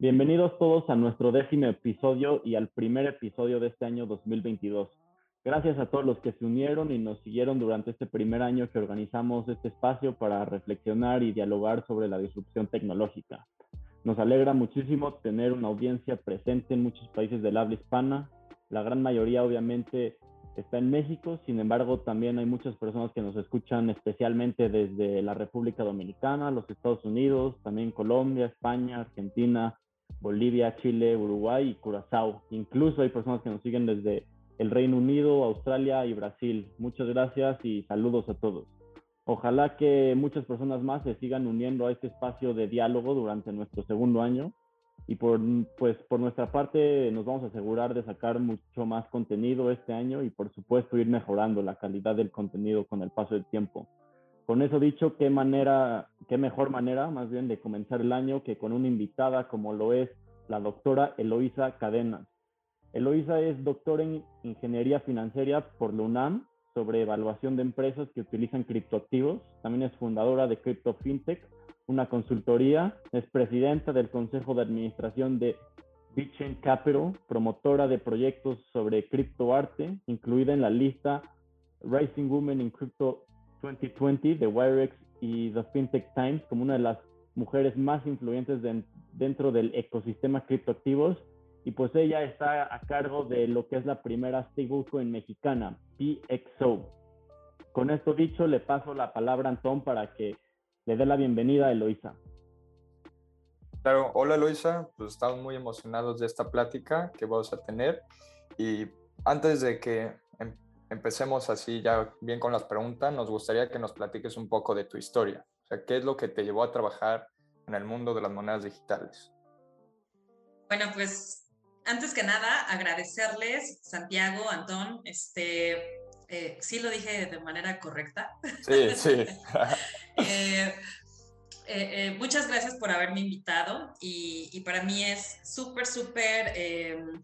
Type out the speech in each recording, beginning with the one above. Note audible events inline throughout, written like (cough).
Bienvenidos todos a nuestro décimo episodio y al primer episodio de este año 2022. Gracias a todos los que se unieron y nos siguieron durante este primer año que organizamos este espacio para reflexionar y dialogar sobre la disrupción tecnológica. Nos alegra muchísimo tener una audiencia presente en muchos países del habla hispana. La gran mayoría obviamente está en México, sin embargo también hay muchas personas que nos escuchan especialmente desde la República Dominicana, los Estados Unidos, también Colombia, España, Argentina, Bolivia, Chile, Uruguay y Curazao. Incluso hay personas que nos siguen desde el Reino Unido, Australia y Brasil. Muchas gracias y saludos a todos. Ojalá que muchas personas más se sigan uniendo a este espacio de diálogo durante nuestro segundo año y por, pues, por nuestra parte nos vamos a asegurar de sacar mucho más contenido este año y por supuesto ir mejorando la calidad del contenido con el paso del tiempo. Con eso dicho, qué manera, qué mejor manera más bien de comenzar el año que con una invitada como lo es la doctora Eloisa Cadena. Eloisa es doctora en Ingeniería Financiera por la UNAM sobre evaluación de empresas que utilizan criptoactivos. También es fundadora de Crypto Fintech, una consultoría. Es presidenta del Consejo de Administración de Bitchain Capital, promotora de proyectos sobre criptoarte, incluida en la lista Rising Women in Crypto 2020 de Wirex y The FinTech Times como una de las mujeres más influyentes dentro del ecosistema criptoactivos. Y pues ella está a cargo de lo que es la primera stablecoin mexicana, PXO. Con esto dicho, le paso la palabra a Antón para que le dé la bienvenida a Eloisa. Claro, hola Eloisa, pues estamos muy emocionados de esta plática que vamos a tener. Y antes de que empecemos así ya bien con las preguntas, nos gustaría que nos platiques un poco de tu historia. O sea, ¿qué es lo que te llevó a trabajar en el mundo de las monedas digitales? Bueno, pues antes que nada, agradecerles, Santiago, Antón, este, eh, sí lo dije de manera correcta. Sí, sí. (laughs) Eh, eh, muchas gracias por haberme invitado y, y para mí es súper, súper em,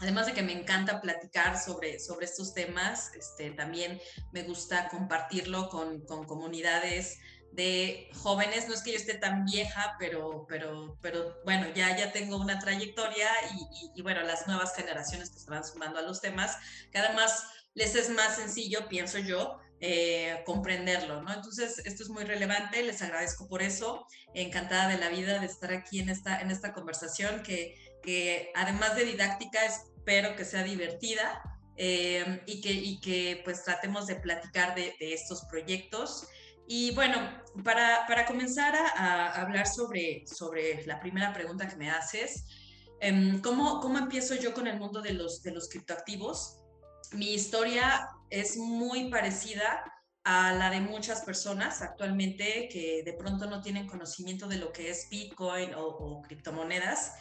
Además de que me encanta platicar sobre, sobre estos temas, este, también me gusta compartirlo con, con, comunidades de jóvenes. No es que yo esté tan vieja, pero, pero, pero bueno, ya, ya tengo una trayectoria y, y, bueno, las nuevas generaciones que se van sumando a los temas, que además les es más sencillo, pienso yo, eh, comprenderlo, ¿no? Entonces, esto es muy relevante, les agradezco por eso, encantada de la vida de estar aquí en esta, en esta conversación que que además de didáctica, espero que sea divertida eh, y, que, y que pues tratemos de platicar de, estos proyectos. Y bueno, para, para comenzar a, hablar sobre, sobre la primera pregunta que me haces, em, ¿cómo, ¿cómo empiezo yo con el mundo de los, de los criptoactivos? Mi historia es muy parecida a la de muchas personas actualmente que de pronto no tienen conocimiento de lo que es Bitcoin o, o criptomonedas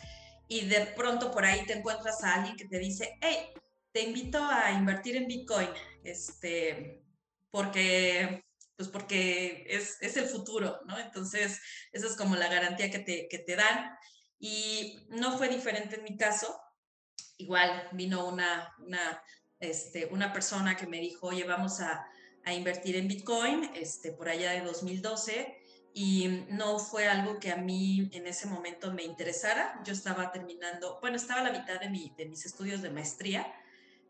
y de pronto por ahí te encuentras a alguien que te dice, hey, te invito a invertir en Bitcoin, este, porque, pues porque es, es el futuro, ¿no? Entonces, esa es como la garantía que te, que te dan. Y no fue diferente en mi caso. Igual vino una, una, este, una persona que me dijo, oye, vamos a, a invertir en Bitcoin, este, por allá de 2012 y no fue algo que a mí en ese momento me interesara. Yo estaba terminando, bueno, estaba a la mitad de, mi, de mis estudios de maestría.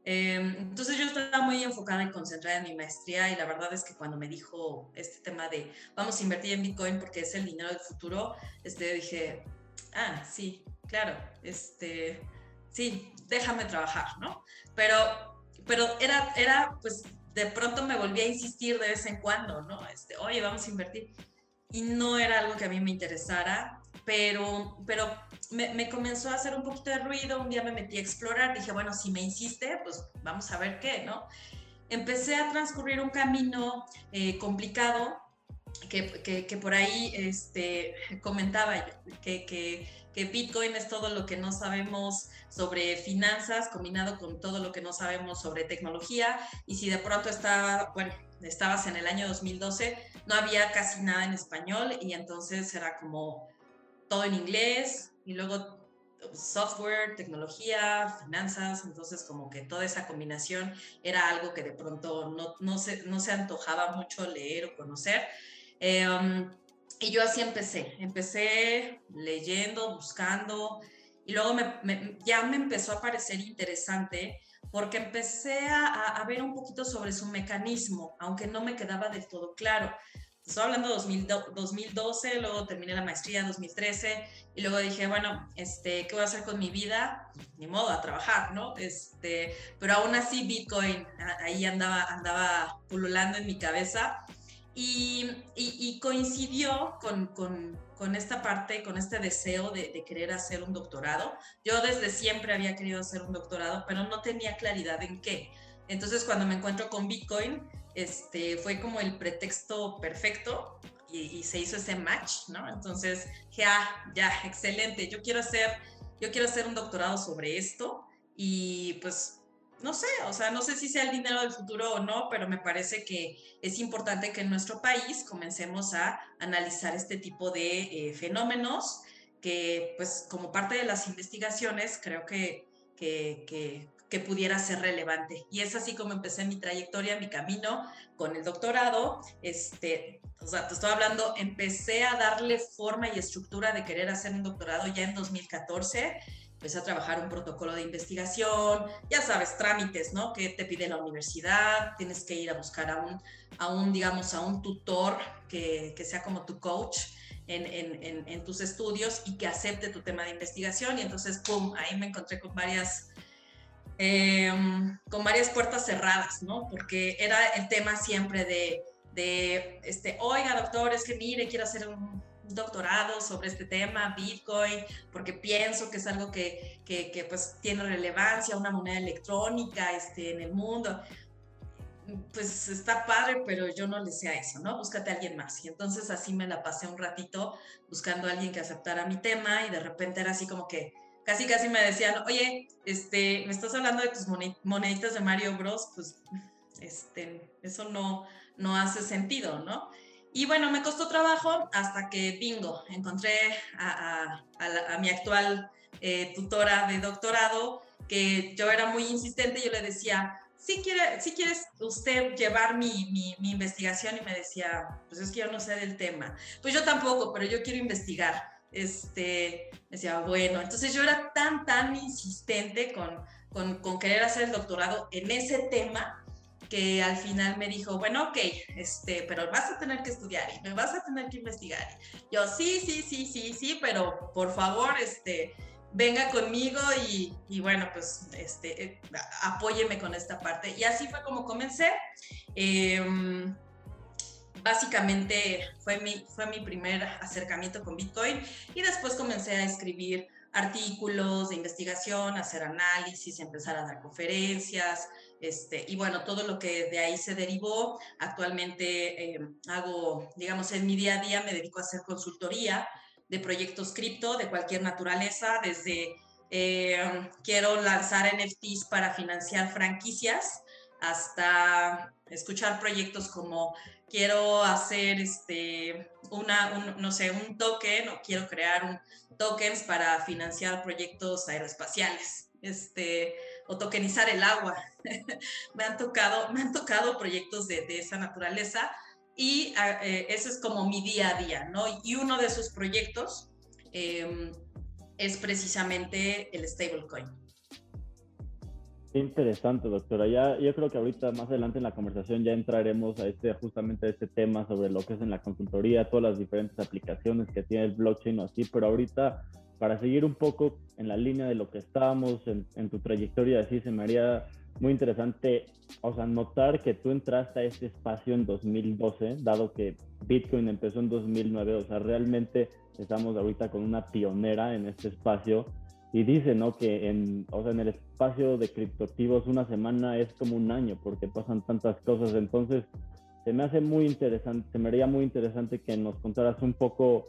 Em, entonces yo estaba muy enfocada y concentrada en mi maestría y la verdad es que cuando me dijo este tema de vamos a invertir en Bitcoin porque es el dinero del futuro, este, dije, ah, sí, claro, este, sí, déjame trabajar, ¿no? Pero, pero era, era, pues de pronto me volví a insistir de vez en cuando, ¿no? Este, oye, vamos a invertir y no era algo que a mí me interesara, pero, pero me, comenzó a hacer un poquito de ruido, un día me metí a explorar, dije, bueno, si me insiste, pues vamos a ver qué, ¿no? Empecé a transcurrir un camino eh, complicado, que, que, por ahí este, comentaba que, que, que, Bitcoin es todo lo que no sabemos sobre finanzas combinado con todo lo que no sabemos sobre tecnología y si de pronto estaba, bueno, estabas en el año 2012, no había casi nada en español y entonces era como todo en inglés y luego software, tecnología, finanzas, entonces como que toda esa combinación era algo que de pronto no, no, se, no se antojaba mucho leer o conocer. Em, y yo así empecé, empecé leyendo, buscando, y luego ya me empezó a parecer interesante porque empecé a, a, ver un poquito sobre su mecanismo, aunque no me quedaba del todo claro. Estoy hablando de 2012, luego terminé la maestría 2013 y luego dije, bueno, este, ¿qué voy a hacer con mi vida? Ni modo, a trabajar, ¿no? Este, pero aún así Bitcoin ahí andaba, andaba pululando en mi cabeza y, coincidió con, con, esta parte, con este deseo de, querer hacer un doctorado. Yo desde siempre había querido hacer un doctorado, pero no tenía claridad en qué. Entonces cuando me encuentro con Bitcoin, este, fue como el pretexto perfecto y, se hizo ese match, ¿no? Entonces, ya, ah, ya, excelente, yo quiero hacer, yo quiero hacer un doctorado sobre esto y pues no sé, o sea, no sé si sea el dinero del futuro o no, pero me parece que es importante que en nuestro país comencemos a analizar este tipo de eh, fenómenos que, pues, como parte de las investigaciones, creo que, que, pudiera ser relevante. Y es así como empecé mi trayectoria, mi camino con el doctorado. Este, o sea, te estoy hablando, empecé a darle forma y estructura de querer hacer un doctorado ya en 2014 empecé a trabajar un protocolo de investigación, ya sabes, trámites, ¿no? Que te pide la universidad, tienes que ir a buscar a un, a un digamos, a un tutor que, que sea como tu coach en, en, tus estudios y que acepte tu tema de investigación. Y entonces, ¡pum!, ahí me encontré con varias... Em, con varias puertas cerradas, ¿no? Porque era el tema siempre de, de este, oiga, doctor, es que mire, quiero hacer un, doctorado sobre este tema, Bitcoin, porque pienso que es algo que, que, pues tiene relevancia, una moneda electrónica este, en el mundo. Pues está padre, pero yo no le sé a eso, ¿no? Búscate a alguien más. Y entonces así me la pasé un ratito buscando a alguien que aceptara mi tema y de repente era así como que casi casi me decían, oye, este, me estás hablando de tus moneditas de Mario Bros, pues este, eso no, no hace sentido, ¿no? Y bueno, me costó trabajo hasta que, bingo, encontré a, mi actual eh, tutora de doctorado, que yo era muy insistente, yo le decía, si, quiere, si quieres usted llevar mi, mi, investigación, y me decía, pues es que yo no sé del tema. Pues yo tampoco, pero yo quiero investigar. Este, decía, bueno, entonces yo era tan, tan insistente con, con, con querer hacer el doctorado en ese tema que al final me dijo, bueno, ok, este, pero vas a tener que estudiar y me vas a tener que investigar. Yo, sí, sí, sí, sí, sí, pero por favor, este, venga conmigo y, y bueno, pues, este, eh, apóyeme con esta parte. Y así fue como comencé. Em, básicamente fue mi, fue mi primer acercamiento con Bitcoin y después comencé a escribir artículos de investigación, hacer análisis, empezar a dar conferencias, este, y bueno, todo lo que de ahí se derivó. Actualmente eh, hago, digamos, en mi día a día me dedico a hacer consultoría de proyectos cripto de cualquier naturaleza, desde eh, quiero lanzar NFTs para financiar franquicias hasta escuchar proyectos como quiero hacer este, una, no sé, un token o quiero crear un tokens para financiar proyectos aeroespaciales, este, o tokenizar el agua. (laughs) me, han tocado, me han tocado proyectos de, de esa naturaleza y ah, eh, eso es como mi día a día, ¿no? Y uno de esos proyectos em, es precisamente el stablecoin. Interesante, doctora. Ya, yo creo que ahorita más adelante en la conversación ya entraremos a este, justamente a este tema sobre lo que es en la consultoría, todas las diferentes aplicaciones que tiene el blockchain o así, pero ahorita para seguir un poco en la línea de lo que estábamos en, en tu trayectoria, así se me haría muy interesante, o sea, notar que tú entraste a este espacio en 2012, dado que Bitcoin empezó en 2009, o sea, realmente estamos ahorita con una pionera en este espacio y dice, ¿no? Que en, o sea, en el espacio de criptoactivos una semana es como un año porque pasan tantas cosas. Entonces, se me hace muy interesante, se me haría muy interesante que nos contaras un poco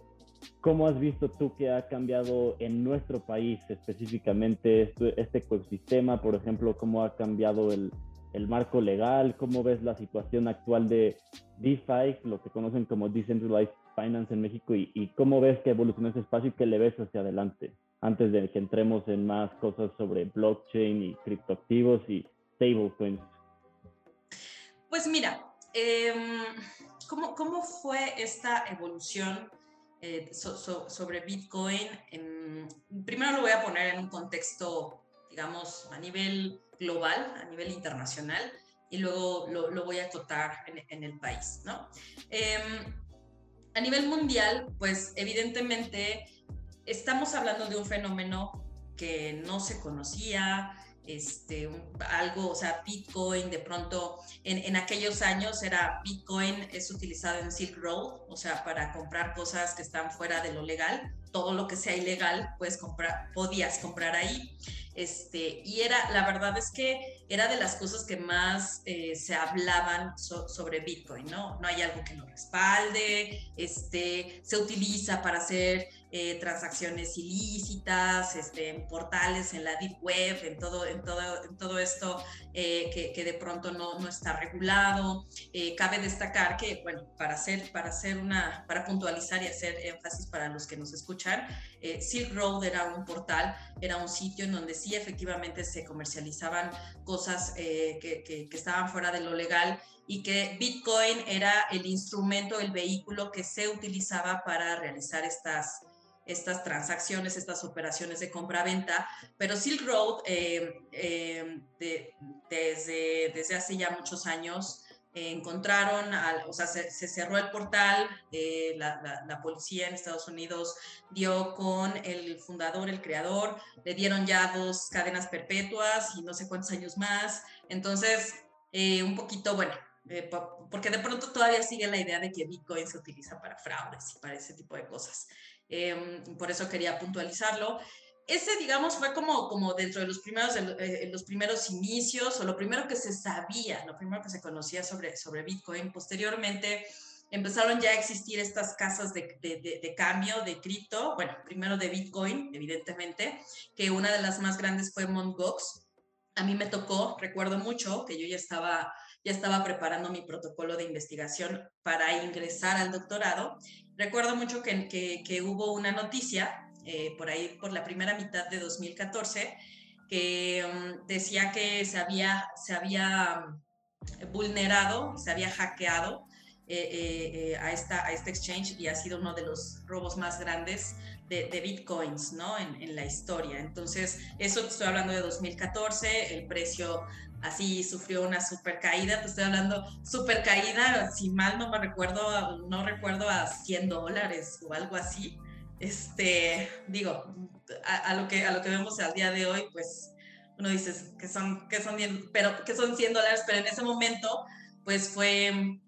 cómo has visto tú que ha cambiado en nuestro país específicamente este, este ecosistema, por ejemplo, cómo ha cambiado el, el marco legal, cómo ves la situación actual de DeFi, lo que conocen como Decentralized Finance en México, y, y cómo ves que evoluciona ese espacio y qué le ves hacia adelante antes de que entremos en más cosas sobre blockchain y criptoactivos y stablecoins? Pues mira, em, ¿cómo, cómo fue esta evolución eh, sobre Bitcoin? primero lo voy a poner en un contexto, digamos, a nivel global, a nivel internacional, y luego lo, lo voy a acotar en, en, el país, ¿no? Em, a nivel mundial, pues evidentemente estamos hablando de un fenómeno que no se conocía, este, algo, o sea, Bitcoin de pronto, en, en, aquellos años era Bitcoin, es utilizado en Silk Road, o sea, para comprar cosas que están fuera de lo legal, todo lo que sea ilegal, puedes comprar, podías comprar ahí. Este, y era, la verdad es que era de las cosas que más eh, se hablaban sobre Bitcoin, ¿no? No hay algo que lo respalde, este, se utiliza para hacer eh, transacciones ilícitas, este, en portales, en la deep web, en todo, en todo, en todo esto eh, que, que, de pronto no, no está regulado. cabe destacar que, bueno, para hacer, para hacer una, para puntualizar y hacer énfasis para los que nos escuchan, Silk Road era un portal, era un sitio en donde sí efectivamente se comercializaban cosas eh, que, estaban fuera de lo legal y que Bitcoin era el instrumento, el vehículo que se utilizaba para realizar estas, estas transacciones, estas operaciones de compra-venta, pero Silk Road eh, eh, desde hace ya muchos años encontraron, o sea, se, cerró el portal, eh, la, policía en Estados Unidos dio con el fundador, el creador, le dieron ya dos cadenas perpetuas y no sé cuántos años más. Entonces, eh, un poquito, bueno, eh, porque de pronto todavía sigue la idea de que Bitcoin se utiliza para fraudes y para ese tipo de cosas. Em, por eso quería puntualizarlo ese, digamos, fue como, como dentro de los primeros, eh, los primeros inicios o lo primero que se sabía, lo primero que se conocía sobre, sobre Bitcoin. Posteriormente empezaron ya a existir estas casas de, de, de, cambio de cripto, bueno, primero de Bitcoin, evidentemente, que una de las más grandes fue Mt. A mí me tocó, recuerdo mucho, que yo ya estaba, ya estaba preparando mi protocolo de investigación para ingresar al doctorado. Recuerdo mucho que, que, que hubo una noticia eh, por ahí, por la primera mitad de 2014, que mm, decía que se había, se había mm, vulnerado, se había hackeado eh, eh, a, esta, a este exchange y ha sido uno de los robos más grandes de, bitcoins ¿no? En, en, la historia. Entonces, eso estoy hablando de 2014, el precio así sufrió una super caída, te estoy hablando super caída, si mal no me recuerdo, no recuerdo a 100 dólares o algo así este, digo, a, lo que, a lo que vemos al día de hoy, pues uno dice que son, que son, pero, que son 100 dólares, pero en ese momento, pues fue,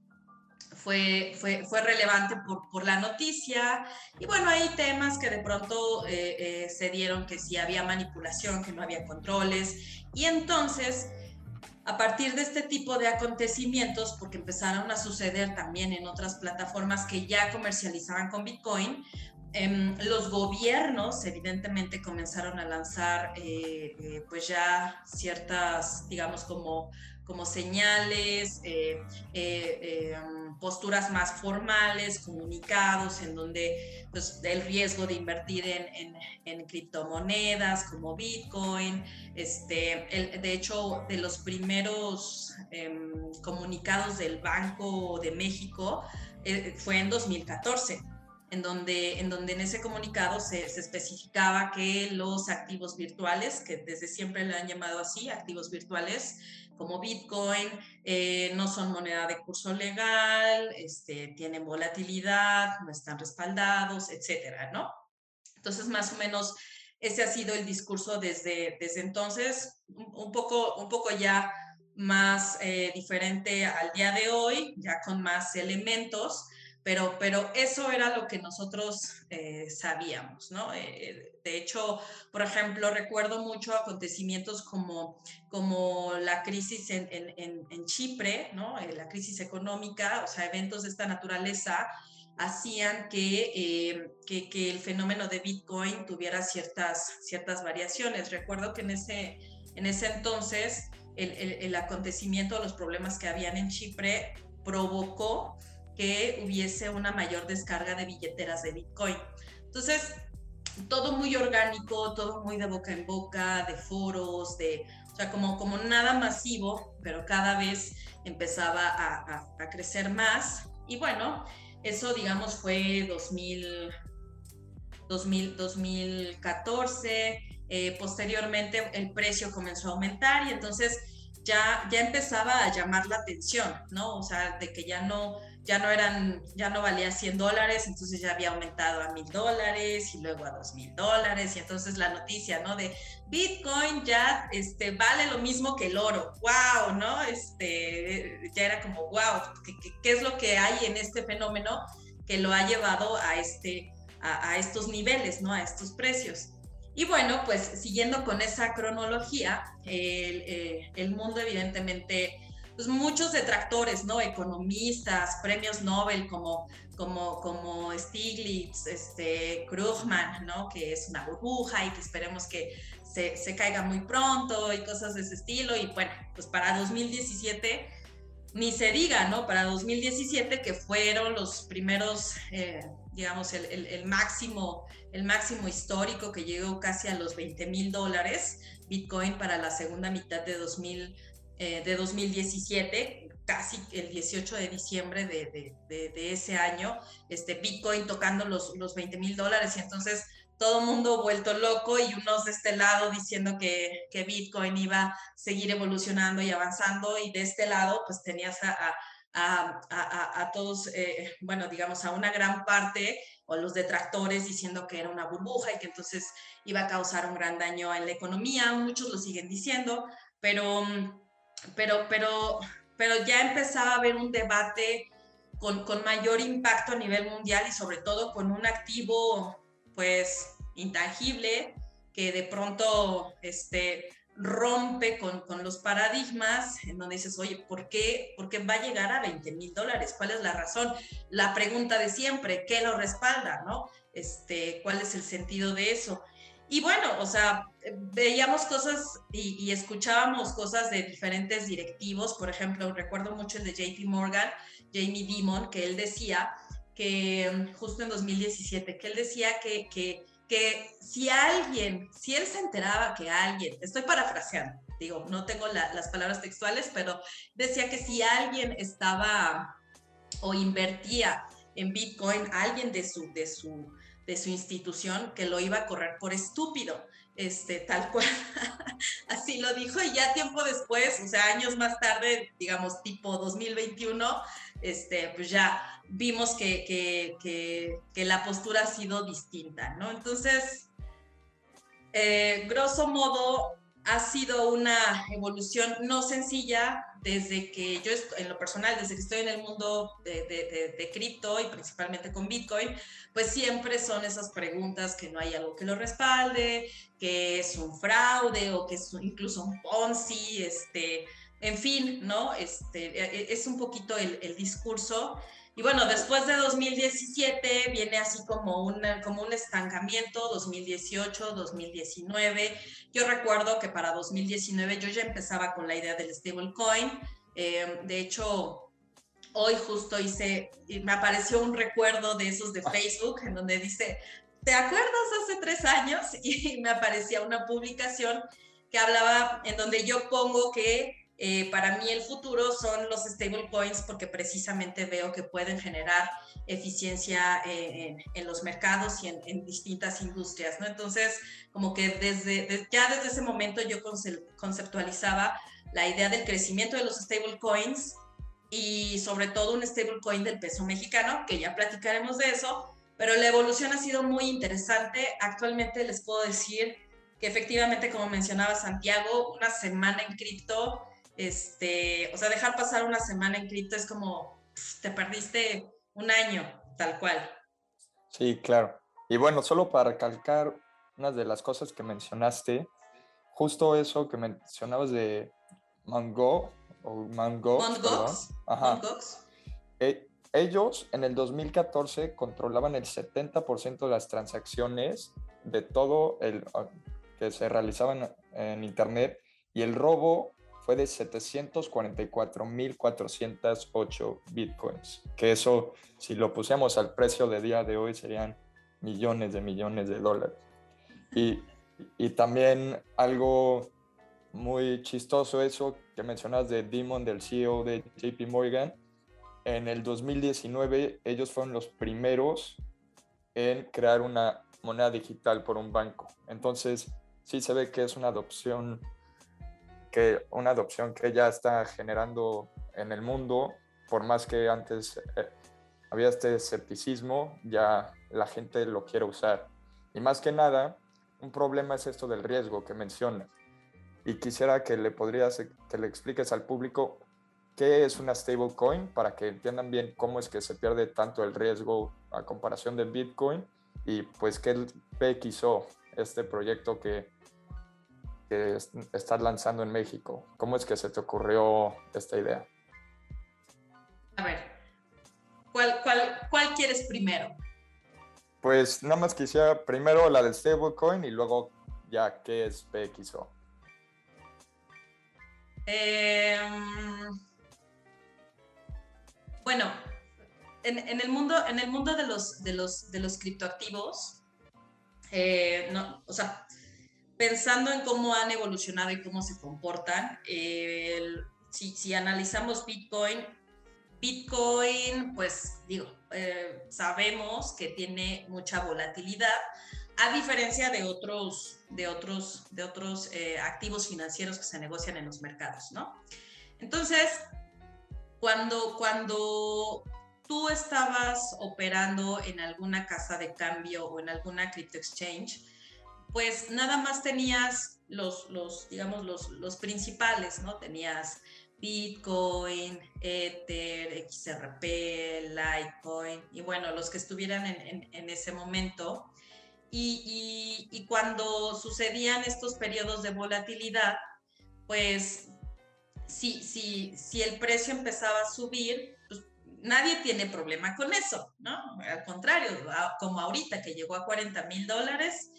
fue, fue, fue relevante por, por, la noticia. Y bueno, hay temas que de pronto eh, eh, se dieron que sí había manipulación, que no había controles. Y entonces, a partir de este tipo de acontecimientos, porque empezaron a suceder también en otras plataformas que ya comercializaban con Bitcoin, los gobiernos evidentemente comenzaron a lanzar eh, eh, pues ya ciertas, digamos, como, como señales, eh, em, posturas más formales, comunicados en donde pues, el riesgo de invertir en, en, criptomonedas como Bitcoin, este, de hecho, de los primeros em, comunicados del Banco de México fue en 2014 en donde, en donde en ese comunicado se, se, especificaba que los activos virtuales, que desde siempre le han llamado así, activos virtuales como Bitcoin, eh, no son moneda de curso legal, este, tienen volatilidad, no están respaldados, etcétera, ¿no? Entonces, más o menos, ese ha sido el discurso desde, desde entonces, un, poco, un poco ya más eh, diferente al día de hoy, ya con más elementos, pero, pero eso era lo que nosotros eh, sabíamos, ¿no? Eh, de hecho, por ejemplo, recuerdo mucho acontecimientos como, como la crisis en, en, en Chipre, ¿no? Eh, la crisis económica, o sea, eventos de esta naturaleza hacían que, que, que, el fenómeno de Bitcoin tuviera ciertas, ciertas variaciones. Recuerdo que en ese, en ese entonces el, el, el acontecimiento, los problemas que habían en Chipre provocó que hubiese una mayor descarga de billeteras de Bitcoin. Entonces, todo muy orgánico, todo muy de boca en boca, de foros, de, o sea, como, como nada masivo, pero cada vez empezaba a, a, crecer más. Y bueno, eso digamos fue 2000, 2000 2014. Eh, posteriormente el precio comenzó a aumentar y entonces ya, ya empezaba a llamar la atención, ¿no? O sea, de que ya no, ya no eran, ya no valía 100 dólares, entonces ya había aumentado a 1000 dólares y luego a 2000 dólares y entonces la noticia, ¿no? De Bitcoin ya este, vale lo mismo que el oro, wow, ¿no? Este, ya era como, wow, ¿qué, es lo que hay en este fenómeno que lo ha llevado a, este, a, estos niveles, ¿no? A estos precios. Y bueno, pues siguiendo con esa cronología, el, eh, el mundo evidentemente pues muchos detractores, ¿no? Economistas, premios Nobel como, como, como Stiglitz, este, Krugman, ¿no? Que es una burbuja y que esperemos que se, se, caiga muy pronto y cosas de ese estilo. Y bueno, pues para 2017 ni se diga, ¿no? Para 2017 que fueron los primeros, eh, digamos, el, el, el, máximo, el máximo histórico que llegó casi a los 20 mil dólares Bitcoin para la segunda mitad de 2000 eh, de 2017, casi el 18 de diciembre de, de, ese año, este Bitcoin tocando los, los 20 mil dólares y entonces todo mundo vuelto loco y unos de este lado diciendo que, que, Bitcoin iba a seguir evolucionando y avanzando y de este lado pues tenías a, a, a, a todos, eh, bueno, digamos, a una gran parte o los detractores diciendo que era una burbuja y que entonces iba a causar un gran daño en la economía, muchos lo siguen diciendo, pero mm, pero, pero, pero ya empezaba a haber un debate con, con, mayor impacto a nivel mundial y sobre todo con un activo pues intangible que de pronto este, rompe con, con, los paradigmas en donde dices, oye, ¿por qué, ¿por qué va a llegar a 20 mil dólares? ¿Cuál es la razón? La pregunta de siempre, ¿qué lo respalda? ¿no? Este, ¿Cuál es el sentido de eso? Y bueno, o sea, veíamos cosas y, escuchábamos cosas de diferentes directivos. Por ejemplo, recuerdo mucho el de JP Morgan, Jamie Dimon, que él decía que justo en 2017, que él decía que, que, que si alguien, si él se enteraba que alguien, estoy parafraseando, digo, no tengo las palabras textuales, pero decía que si alguien estaba o invertía en Bitcoin, alguien de su, de su de su institución que lo iba a correr por estúpido, este, tal cual, (laughs) así lo dijo y ya tiempo después, o sea, años más tarde, digamos tipo 2021, este, pues ya vimos que, que, que, la postura ha sido distinta, ¿no? Entonces, eh, grosso modo, ha sido una evolución no sencilla desde que yo, en lo personal, desde que estoy en el mundo de, de, de, cripto y principalmente con Bitcoin, pues siempre son esas preguntas que no hay algo que lo respalde, que es un fraude o que es incluso un Ponzi, este, en fin, ¿no? Este, e, e, es un poquito el, el discurso y bueno, después de 2017 viene así como, una, como un estancamiento, 2018, 2019. Yo recuerdo que para 2019 yo ya empezaba con la idea del stablecoin. Eh, de hecho, hoy justo hice, me apareció un recuerdo de esos de Facebook en donde dice, ¿te acuerdas hace tres años? (laughs) Y me aparecía una publicación que hablaba en donde yo pongo que eh, para mí el futuro son los stablecoins porque precisamente veo que pueden generar eficiencia eh, en, los mercados y en, distintas industrias, ¿no? Entonces, como que desde, ya desde ese momento yo conceptualizaba la idea del crecimiento de los stablecoins y sobre todo un stablecoin del peso mexicano, que ya platicaremos de eso, pero la evolución ha sido muy interesante. Actualmente les puedo decir que efectivamente, como mencionaba Santiago, una semana en cripto este, o sea, dejar pasar una semana en cripto es como te perdiste un año, tal cual. Sí, claro. Y bueno, solo para recalcar una de las cosas que mencionaste, justo eso que mencionabas de Mango o Mango. Ajá. E, ellos en el 2014 controlaban el 70% de las transacciones de todo el ah, que se realizaban en Internet y el robo fue de 744.408 bitcoins, que eso, si lo pusiéramos al precio de día de hoy, serían millones de millones de dólares. Y, y también algo muy chistoso eso que mencionas de Demon, del CEO de JP Morgan, en el 2019 ellos fueron los primeros en crear una moneda digital por un banco. Entonces, sí se ve que es una adopción que una adopción que ya está generando en el mundo, por más que antes eh, había este escepticismo, ya la gente lo quiere usar. Y más que nada, un problema es esto del riesgo que menciona. Y quisiera que le podrías que le expliques al público qué es una stablecoin para que entiendan bien cómo es que se pierde tanto el riesgo a comparación de Bitcoin y pues qué es PXO, este proyecto que, que estás lanzando en México. ¿Cómo es que se te ocurrió esta idea? A ver, ¿cuál, cuál, cuál quieres primero? Pues nada más quisiera primero la del stablecoin y luego ya qué es PXO. Eh, bueno, en, el mundo, en el mundo de los, de los, de los criptoactivos, eh, no, o sea, pensando en cómo han evolucionado y cómo se comportan, si, analizamos Bitcoin, Bitcoin, pues digo, eh, sabemos que tiene mucha volatilidad, a diferencia de otros, de otros, de otros eh, activos financieros que se negocian en los mercados, ¿no? Entonces, cuando, cuando tú estabas operando en alguna casa de cambio o en alguna crypto exchange, pues nada más tenías los, los digamos, los, los principales, ¿no? Tenías Bitcoin, Ether, XRP, Litecoin, y bueno, los que estuvieran en, en, ese momento. Y, y, cuando sucedían estos periodos de volatilidad, pues si, si, si el precio empezaba a subir, pues nadie tiene problema con eso, ¿no? Al contrario, como ahorita que llegó a 40 mil dólares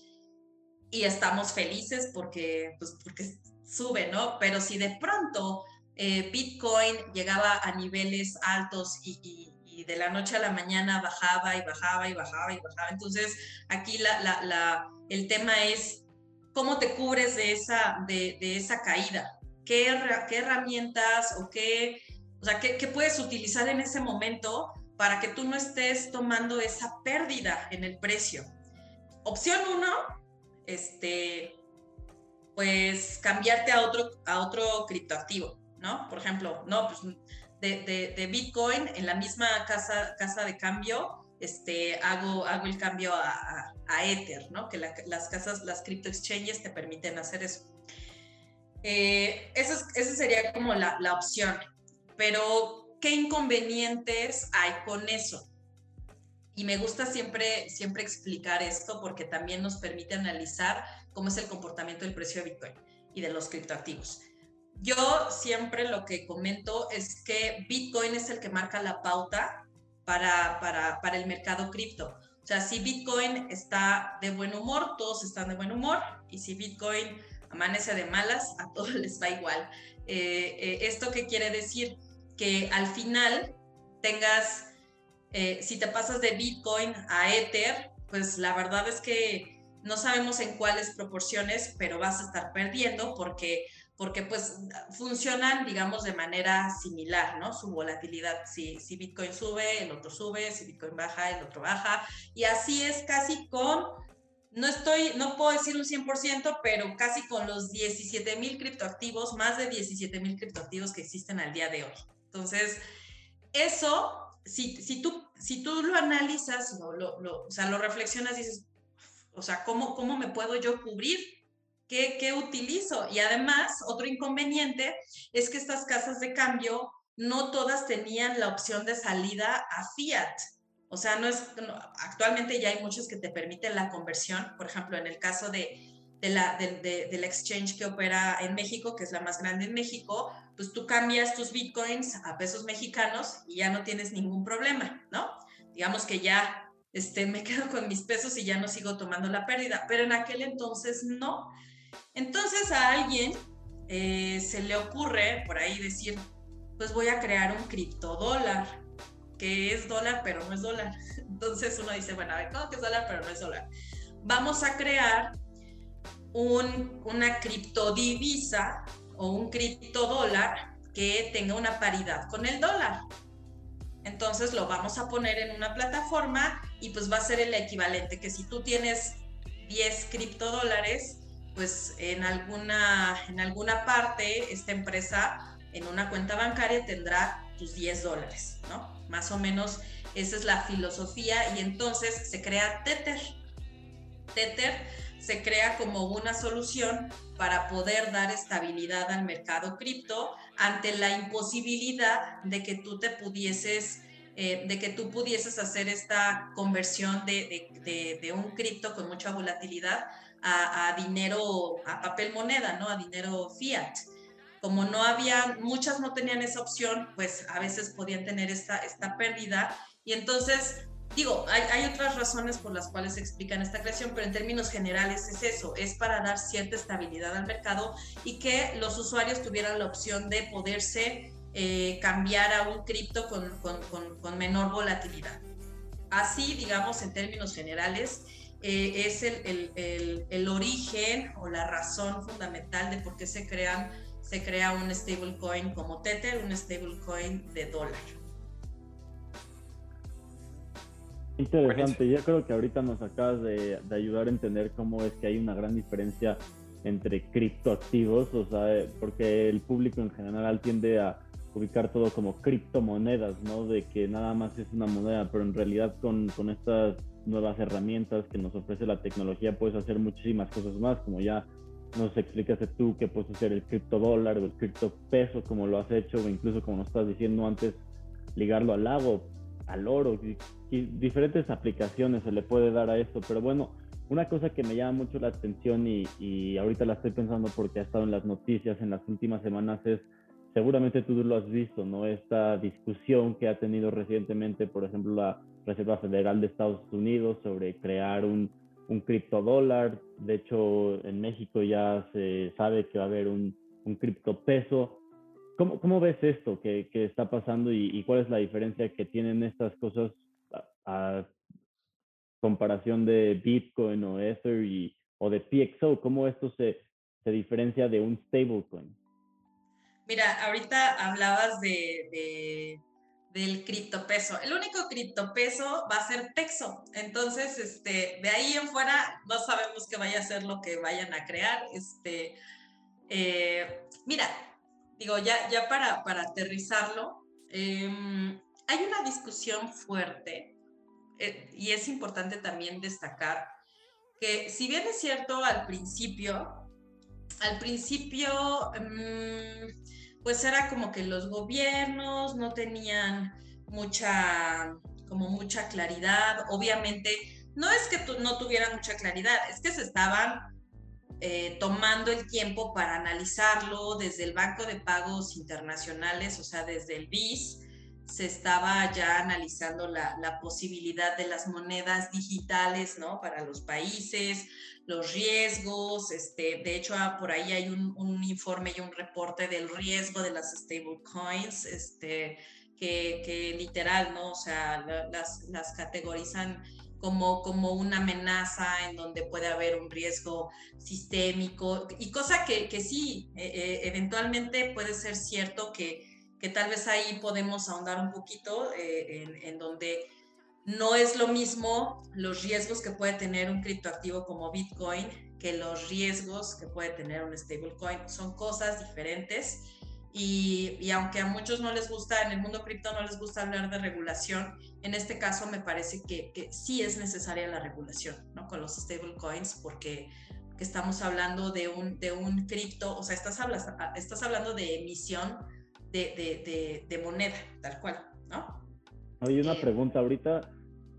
y estamos felices porque, pues porque sube, ¿no? Pero si de pronto eh, Bitcoin llegaba a niveles altos y, de la noche a la mañana bajaba y bajaba y bajaba y bajaba, entonces aquí la, la, la, el tema es cómo te cubres de esa, de, de esa caída, qué, herramientas o qué, o sea, qué, puedes utilizar en ese momento para que tú no estés tomando esa pérdida en el precio. Opción uno, este, pues cambiarte a otro, a otro criptoactivo, ¿no? Por ejemplo, no, pues de, de, Bitcoin en la misma casa, casa de cambio, este, hago, hago el cambio a, a, Ether, ¿no? Que las casas, las crypto exchanges te permiten hacer eso. Eh, esa sería como la, la opción. Pero, ¿qué inconvenientes hay con eso? Y me gusta siempre, siempre explicar esto porque también nos permite analizar cómo es el comportamiento del precio de Bitcoin y de los criptoactivos. Yo siempre lo que comento es que Bitcoin es el que marca la pauta para, para, para el mercado cripto. O sea, si Bitcoin está de buen humor, todos están de buen humor. Y si Bitcoin amanece de malas, a todos (laughs) les va igual. Eh, eh, ¿Esto qué quiere decir? Que al final tengas, eh, si te pasas de Bitcoin a Ether, pues la verdad es que no sabemos en cuáles proporciones, pero vas a estar perdiendo porque, porque pues funcionan, digamos, de manera similar, ¿no? Su volatilidad. Si, si Bitcoin sube, el otro sube, si Bitcoin baja, el otro baja. Y así es casi con no estoy, no puedo decir un 100%, pero casi con los 17 mil criptoactivos, más de 17 mil criptoactivos que existen al día de hoy. Entonces, eso, si, si, tú, si tú lo analizas, o sea, lo reflexionas, dices, o sea, ¿cómo, cómo me puedo yo cubrir? ¿Qué, ¿Qué utilizo? Y además, otro inconveniente es que estas casas de cambio no todas tenían la opción de salida a fiat. O sea, no es, actualmente ya hay muchos que te permiten la conversión. Por ejemplo, en el caso de, de la, de, la exchange que opera en México, que es la más grande en México, pues tú cambias tus bitcoins a pesos mexicanos y ya no tienes ningún problema, ¿no? Digamos que ya este, me (laughs) quedo con mis pesos y ya no sigo tomando la pérdida, pero en aquel entonces no. Entonces a alguien eh, se le ocurre por ahí decir, pues voy a crear un criptodólar que es dólar, pero no es dólar. (laughs) Entonces uno dice, bueno, a ver, ¿cómo que es dólar, pero no es dólar? Vamos a crear un, una criptodivisa o un criptodólar que tenga una paridad con el dólar. entonces lo vamos a poner en una plataforma y pues va a ser el equivalente, que si tú tienes 10 criptodólares, pues en alguna, en alguna parte esta empresa en una cuenta bancaria tendrá tus 10 dólares, ¿no? Más o menos esa es la filosofía y entonces se crea Tether. Tether se crea como una solución para poder dar estabilidad al mercado cripto ante la imposibilidad de que tú te pudieses, eh, de que tú pudieses hacer esta conversión de, de, un cripto con mucha volatilidad a, a, dinero, a papel moneda, ¿no? A dinero fiat. Como no había, muchas no tenían esa opción, pues a veces podían tener esta, esta pérdida. Y entonces Digo, hay, otras razones por las cuales se explican esta creación, pero en términos generales es eso, es para dar cierta estabilidad al mercado y que los usuarios tuvieran la opción de poderse eh, cambiar a un cripto con, menor volatilidad. Así, digamos, en términos generales, eh, es el, origen o la razón fundamental de por qué se, crean, se crea un stablecoin como Tether, un stablecoin de dólar. Interesante, yo creo que ahorita nos acabas de, ayudar a entender cómo es que hay una gran diferencia entre criptoactivos, o sea, porque el público en general tiende a ubicar todo como criptomonedas, ¿no? De que nada más es una moneda, pero en realidad con, con estas nuevas herramientas que nos ofrece la tecnología puedes hacer muchísimas cosas más, como ya nos explicaste tú que puedes hacer el criptodólar o el criptopeso como lo has hecho, o incluso como nos estás diciendo antes, ligarlo al lago, al oro, y diferentes aplicaciones se le puede dar a esto, pero bueno, una cosa que me llama mucho la atención y, ahorita la estoy pensando porque ha estado en las noticias en las últimas semanas es, seguramente tú lo has visto, ¿no? Esta discusión que ha tenido recientemente, por ejemplo, la Reserva Federal de Estados Unidos sobre crear un, un criptodólar. De hecho, en México ya se sabe que va a haber un, un criptopeso. ¿Cómo, ¿Cómo ves esto que, que está pasando y, y, cuál es la diferencia que tienen estas cosas a comparación de Bitcoin o Ether y, o de PXO? ¿Cómo esto se, se diferencia de un stablecoin? Mira, ahorita hablabas de, de, del criptopeso. El único criptopeso va a ser Pexo. Entonces, este, de ahí en fuera no sabemos qué vaya a ser lo que vayan a crear. Este, eh, mira, digo, ya, ya para, para aterrizarlo, em, hay una discusión fuerte eh, y es importante también destacar que si bien es cierto al principio, al principio, mm, pues era como que los gobiernos no tenían mucha, como mucha claridad. Obviamente, no es que no tuvieran mucha claridad, es que se estaban eh, tomando el tiempo para analizarlo desde el Banco de Pagos Internacionales, o sea, desde el BIS, se estaba ya analizando la, posibilidad de las monedas digitales, ¿no? Para los países, los riesgos, este, de hecho, ah, por ahí hay un, informe y un reporte del riesgo de las stablecoins, este, que, literal, ¿no? O sea, las categorizan como, como una amenaza en donde puede haber un riesgo sistémico y cosa que, que sí, e, e, eventualmente puede ser cierto que que tal vez ahí podemos ahondar un poquito eh, en, donde no es lo mismo los riesgos que puede tener un criptoactivo como Bitcoin que los riesgos que puede tener un stablecoin. Son cosas diferentes y, y, aunque a muchos no les gusta, en el mundo cripto no les gusta hablar de regulación, en este caso me parece que, que sí es necesaria la regulación ¿no? con los stablecoins porque que estamos hablando de un, de un cripto, o sea, estás, hablas, estás hablando de emisión de, de, moneda, tal cual, ¿no? Hay una eh, pregunta ahorita,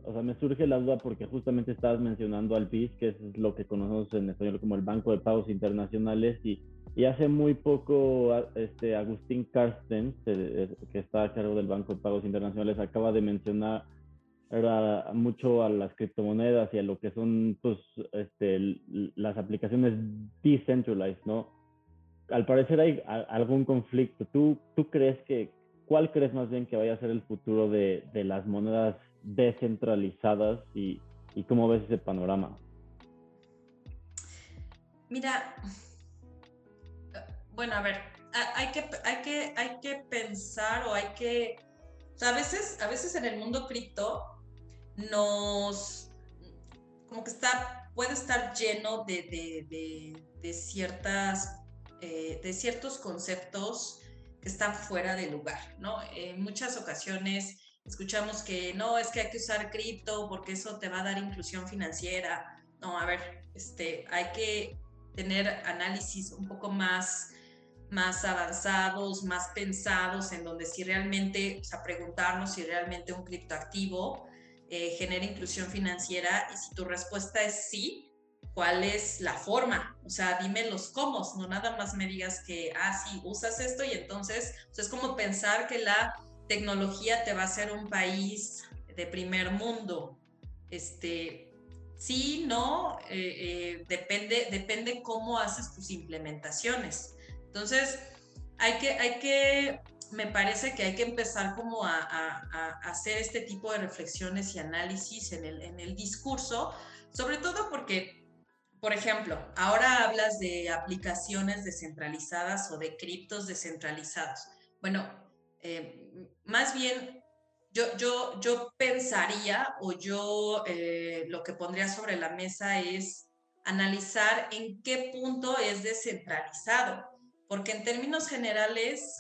o sea, me surge la duda porque justamente estabas mencionando al BIS, que es lo que conocemos en español como el Banco de Pagos Internacionales, y, y hace muy poco este, Agustín Carsten, que está a cargo del Banco de Pagos Internacionales, acaba de mencionar mucho a las criptomonedas y a lo que son pues, este, las aplicaciones decentralized, ¿no? al parecer hay algún conflicto. ¿Tú, ¿Tú crees que, cuál crees más bien que vaya a ser el futuro de, de las monedas descentralizadas y, y, cómo ves ese panorama? Mira, bueno, a ver, hay que, hay que, hay que pensar o hay que a veces, a veces en el mundo cripto nos, como que está, puede estar lleno de, de, ciertas, eh, de ciertos conceptos que están fuera de lugar, ¿no? En muchas ocasiones escuchamos que no, es que hay que usar cripto porque eso te va a dar inclusión financiera. No, a ver, este, hay que tener análisis un poco más, más avanzados, más pensados, en donde si realmente, o sea, preguntarnos si realmente un criptoactivo eh, genera inclusión financiera y si tu respuesta es sí, ¿cuál es la forma? O sea, dime los cómo, no nada más me digas que, ah, sí, usas esto y entonces, es como pensar que la tecnología te va a hacer un país de primer mundo. Este, Sí, no, eh, eh, depende, depende cómo haces tus implementaciones. Entonces, hay que, hay que, me parece que hay que empezar como a, hacer este tipo de reflexiones y análisis en el, discurso, sobre todo porque, por ejemplo, ahora hablas de aplicaciones descentralizadas o de criptos descentralizados. Bueno, eh, más bien yo, yo, pensaría o yo eh, lo que pondría sobre la mesa es analizar en qué punto es descentralizado, porque en términos generales,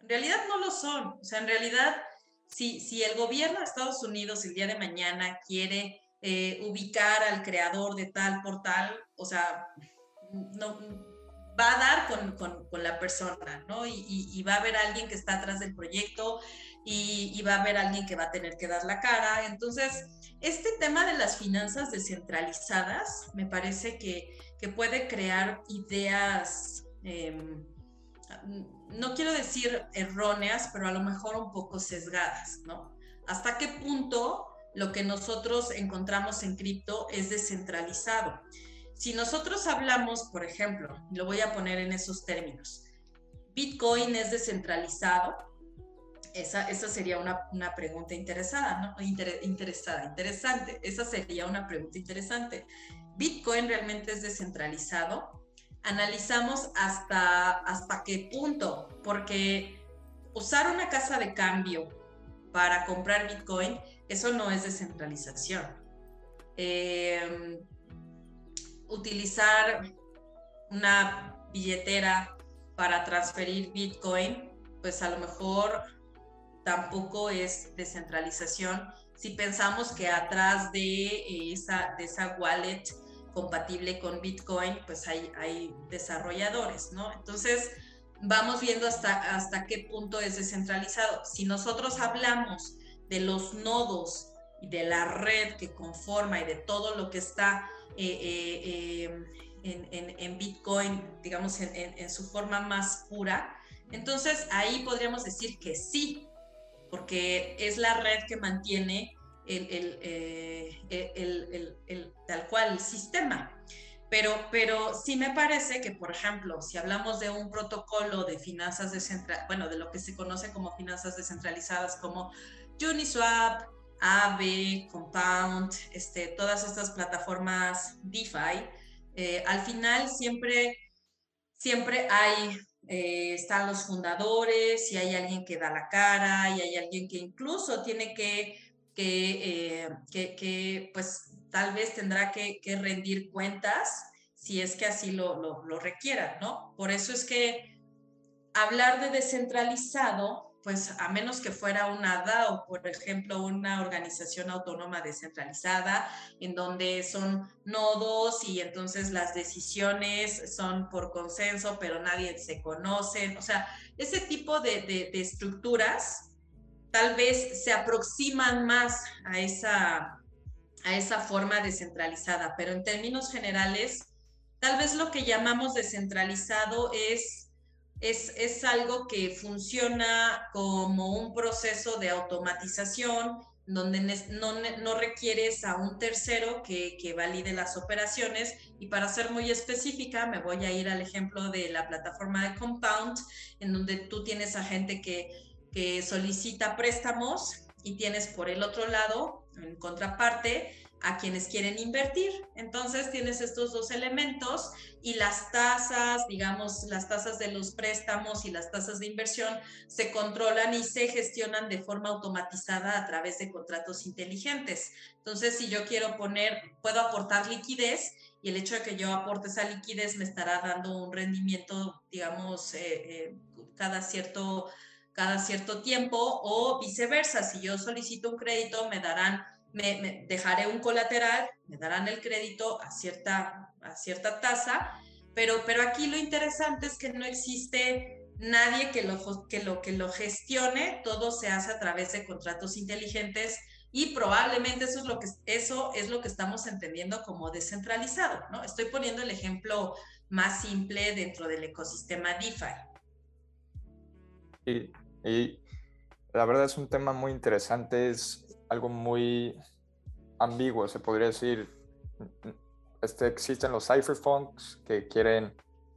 en realidad no lo son. O sea, en realidad, si, si el gobierno de Estados Unidos el día de mañana quiere eh, ubicar al creador de tal portal, o sea, no, va a dar con, con, la persona, ¿no? Y, y, va a haber alguien que está atrás del proyecto y, va a haber alguien que va a tener que dar la cara. Entonces, este tema de las finanzas descentralizadas me parece que, que puede crear ideas, em, no quiero decir erróneas, pero a lo mejor un poco sesgadas, ¿no? ¿Hasta qué punto lo que nosotros encontramos en cripto es descentralizado? Si nosotros hablamos, por ejemplo, lo voy a poner en esos términos, Bitcoin es descentralizado, esa, esa sería una, una, pregunta interesada, ¿no? interesada, interesante. Esa sería una pregunta interesante. ¿Bitcoin realmente es descentralizado? Analizamos hasta, hasta qué punto, porque usar una casa de cambio para comprar Bitcoin, eso no es descentralización. Em, utilizar una billetera para transferir Bitcoin, pues a lo mejor tampoco es descentralización si pensamos que atrás de esa, de esa wallet compatible con Bitcoin, pues hay, hay desarrolladores, ¿no? Entonces, vamos viendo hasta, hasta qué punto es descentralizado. Si nosotros hablamos de los nodos y de la red que conforma y de todo lo que está eh, eh, eh, en, Bitcoin, digamos, en, en, su forma más pura, entonces ahí podríamos decir que sí, porque es la red que mantiene eh, el, el, tal cual el sistema. Pero, pero sí me parece que, por ejemplo, si hablamos de un protocolo de finanzas descentralizadas, bueno, de lo que se conoce como finanzas descentralizadas como Uniswap, Aave, Compound, este, todas estas plataformas DeFi, eh, al final siempre, siempre hay eh, están los fundadores y hay alguien que da la cara y hay alguien que incluso tiene que, que, eh, que, pues tal vez tendrá que, que, rendir cuentas si es que así lo, lo, lo requieran, ¿no? Por eso es que hablar de descentralizado pues a menos que fuera una DAO, por ejemplo, una organización autónoma descentralizada, en donde son nodos y entonces las decisiones son por consenso, pero nadie se conoce. O sea, ese tipo de, estructuras tal vez se aproximan más a esa, a esa forma descentralizada, pero en términos generales, tal vez lo que llamamos descentralizado es es, algo que funciona como un proceso de automatización donde no, requieres a un tercero que, valide las operaciones. Y para ser muy específica, me voy a ir al ejemplo de la plataforma de Compound, en donde tú tienes a gente que, que solicita préstamos y tienes por el otro lado, en contraparte, a quienes quieren invertir. Entonces tienes estos dos elementos y las tasas, digamos, las tasas de los préstamos y las tasas de inversión se controlan y se gestionan de forma automatizada a través de contratos inteligentes. Entonces, si yo quiero poner, puedo aportar liquidez y el hecho de que yo aporte esa liquidez me estará dando un rendimiento, digamos, eh, eh, cada cierto cada cierto tiempo o viceversa, si yo solicito un crédito me darán me, dejaré un colateral, me darán el crédito a cierta, a cierta tasa, pero, pero aquí lo interesante es que no existe nadie que lo, que, lo, gestione, todo se hace a través de contratos inteligentes y probablemente eso es lo que, eso es lo que estamos entendiendo como descentralizado, ¿no? Estoy poniendo el ejemplo más simple dentro del ecosistema DeFi. Y, y la verdad es un tema muy interesante, es algo muy ambiguo, se podría decir. Este, existen los cypherpunks que quieren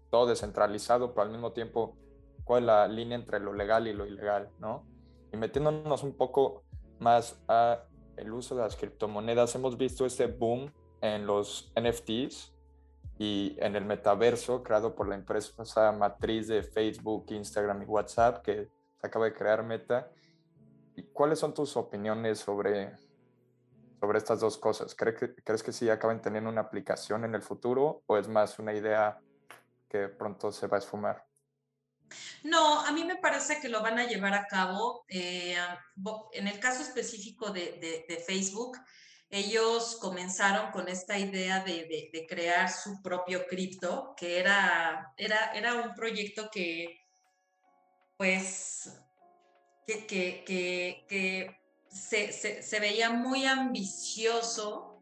todo descentralizado, pero al mismo tiempo, ¿cuál es la línea entre lo legal y lo ilegal? ¿no? Y metiéndonos un poco más a el uso de las criptomonedas, hemos visto este boom en los NFTs y en el metaverso creado por la empresa matriz de Facebook, Instagram y WhatsApp que se acaba de crear Meta ¿Cuáles son tus opiniones sobre, sobre estas dos cosas? ¿Crees que, ¿Crees que sí acaben teniendo una aplicación en el futuro o es más una idea que pronto se va a esfumar? No, a mí me parece que lo van a llevar a cabo. Eh, en el caso específico de, de, Facebook, ellos comenzaron con esta idea de, de crear su propio cripto, que era, era, era un proyecto que, pues, que, se, veía muy ambicioso,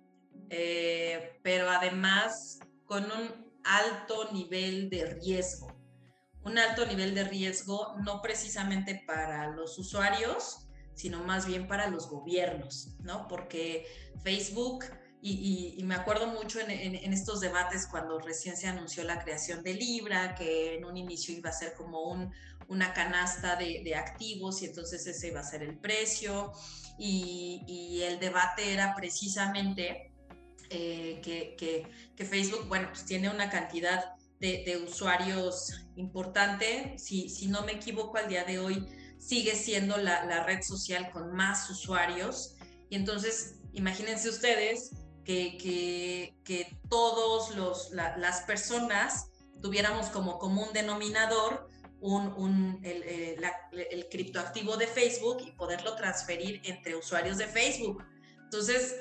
eh, pero además con un alto nivel de riesgo. Un alto nivel de riesgo no precisamente para los usuarios, sino más bien para los gobiernos, ¿no? Porque Facebook, y, me acuerdo mucho en, en, estos debates cuando recién se anunció la creación de Libra, que en un inicio iba a ser como un, una canasta de, activos y entonces ese iba a ser el precio. Y, el debate era precisamente eh, que, Facebook, bueno, pues tiene una cantidad de, usuarios importante. Si, si, no me equivoco, al día de hoy sigue siendo la, red social con más usuarios. Y entonces, imagínense ustedes que, que, todos los, las personas tuviéramos como común denominador un, el, el, criptoactivo de Facebook y poderlo transferir entre usuarios de Facebook. Entonces,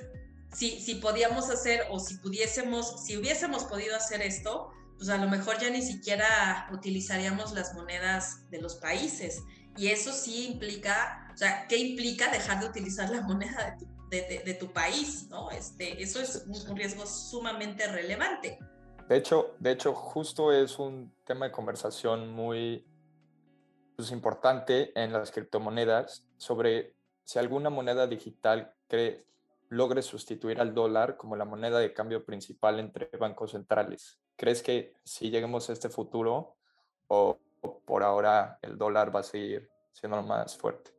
si, si podíamos hacer o si pudiésemos, si hubiésemos podido hacer esto, pues a lo mejor ya ni siquiera utilizaríamos las monedas de los países. Y eso sí implica, o sea, ¿qué implica dejar de utilizar la moneda de tu, de, tu país? ¿no? Este, eso es un riesgo sumamente relevante. De hecho, de hecho, justo es un tema de conversación muy pues, importante en las criptomonedas sobre si alguna moneda digital cree, logre sustituir al dólar como la moneda de cambio principal entre bancos centrales. ¿Crees que si lleguemos a este futuro o, o por ahora el dólar va a seguir siendo más fuerte?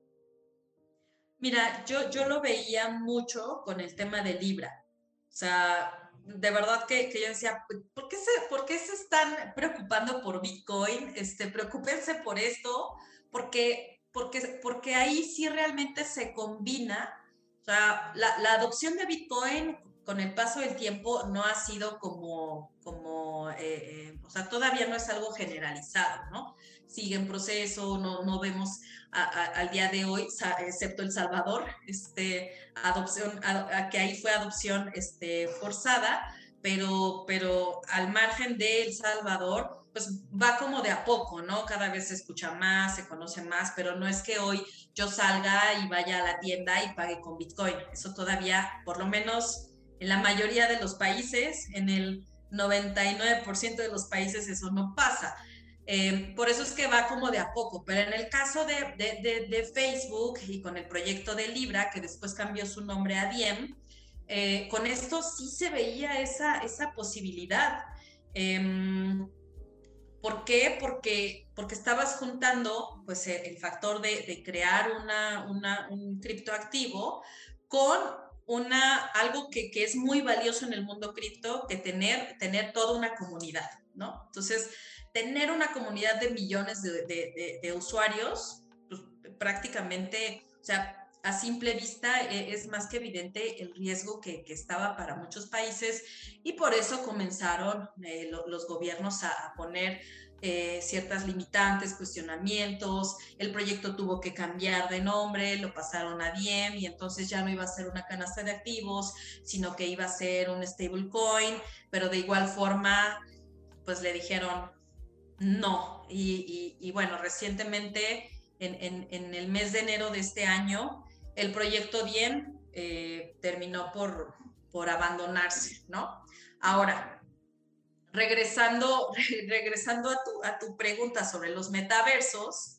Mira, yo, yo lo veía mucho con el tema de Libra. O sea, de verdad que, que, yo decía, ¿por qué, se, ¿por qué se están preocupando por Bitcoin? Este, preocúpense por esto, porque, porque, porque ahí sí realmente se combina, o sea, la, la adopción de Bitcoin con el paso del tiempo no ha sido como, como eh, eh, o sea, todavía no es algo generalizado, ¿no? Sigue en proceso, no, no vemos al día de hoy, excepto El Salvador, este, adopción, que ahí fue adopción este, forzada, pero, pero al margen de El Salvador, pues va como de a poco, ¿no? Cada vez se escucha más, se conoce más, pero no es que hoy yo salga y vaya a la tienda y pague con Bitcoin. Eso todavía, por lo menos en la mayoría de los países, en el 99% de los países eso no pasa. Eh, por eso es que va como de a poco, pero en el caso de, de, Facebook y con el proyecto de Libra, que después cambió su nombre a Diem, eh, con esto sí se veía esa, esa posibilidad. Em, ¿Por qué? Porque, porque estabas juntando pues, el, factor de, crear una, una, un criptoactivo con una, algo que, que, es muy valioso en el mundo cripto, que tener, tener toda una comunidad, ¿no? Entonces, tener una comunidad de millones de, de, de usuarios, pues, prácticamente, o sea, a simple vista eh, es más que evidente el riesgo que, estaba para muchos países y por eso comenzaron eh, los gobiernos a, poner eh, ciertas limitantes, cuestionamientos, el proyecto tuvo que cambiar de nombre, lo pasaron a Diem y entonces ya no iba a ser una canasta de activos, sino que iba a ser un stablecoin, pero de igual forma, pues le dijeron no. Y, bueno, recientemente, en, en, el mes de enero de este año, el proyecto Diem eh, terminó por, por abandonarse, ¿no? Ahora, regresando, (laughs) regresando a, tu, a tu pregunta sobre los metaversos,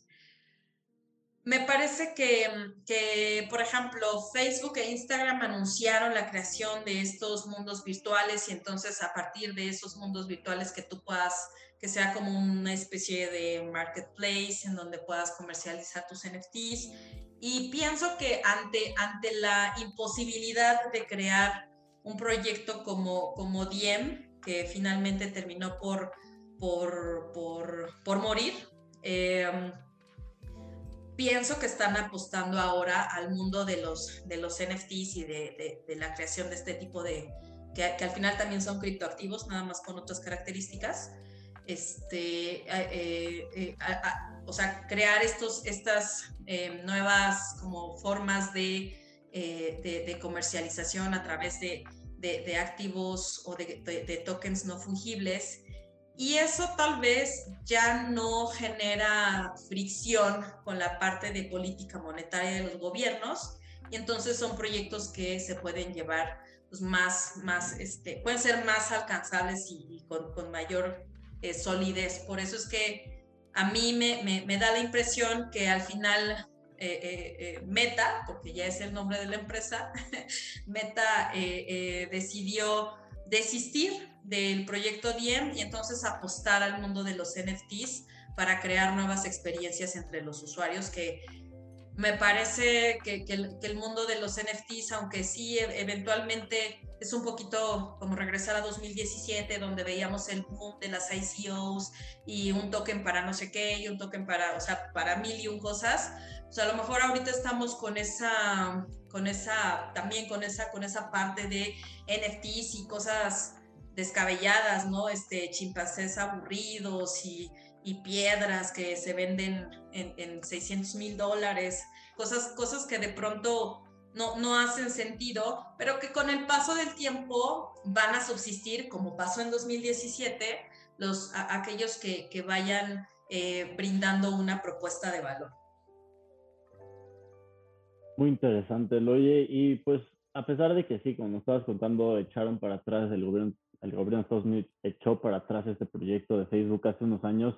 me parece que, que, por ejemplo, Facebook e Instagram anunciaron la creación de estos mundos virtuales y entonces a partir de esos mundos virtuales que tú puedas, que sea como una especie de marketplace en donde puedas comercializar tus NFTs y pienso que ante, ante la imposibilidad de crear un proyecto como, como Diem, que finalmente terminó por, por, por, morir, em, pienso que están apostando ahora al mundo de los, de los NFTs y de, de, la creación de este tipo de, que, que, al final también son criptoactivos, nada más con otras características. Este, eh, eh, o sea, crear estos, estas eh, nuevas como formas de, eh, de, comercialización a través de, de activos o de, tokens no fungibles. Y eso tal vez ya no genera fricción con la parte de política monetaria de los gobiernos y entonces son proyectos que se pueden llevar pues, más, más este, pueden ser más alcanzables y, con, con, mayor eh, solidez. Por eso es que a mí me, da la impresión que al final eh, eh, eh, Meta, porque ya es el nombre de la empresa, (laughs) Meta decidió desistir del proyecto Diem y entonces apostar al mundo de los NFTs para crear nuevas experiencias entre los usuarios que me parece que, el, mundo de los NFTs, aunque sí e, eventualmente es un poquito como regresar a 2017, donde veíamos el boom de las ICOs y un token para no sé qué y un token para, o sea, para mil y un cosas. O sea, a lo mejor ahorita estamos con esa, con esa, también con esa, con esa parte de NFTs y cosas descabelladas, ¿no? Este, chimpancés aburridos y y piedras que se venden en, en 600 mil dólares, cosas, cosas que de pronto no, no hacen sentido, pero que con el paso del tiempo van a subsistir, como pasó en 2017, los, aquellos que, que vayan eh, brindando una propuesta de valor. Muy interesante, Loye. Y pues, a pesar de que sí, como nos estabas contando, echaron para atrás el gobierno, el gobierno de Estados Unidos echó para atrás este proyecto de Facebook hace unos años,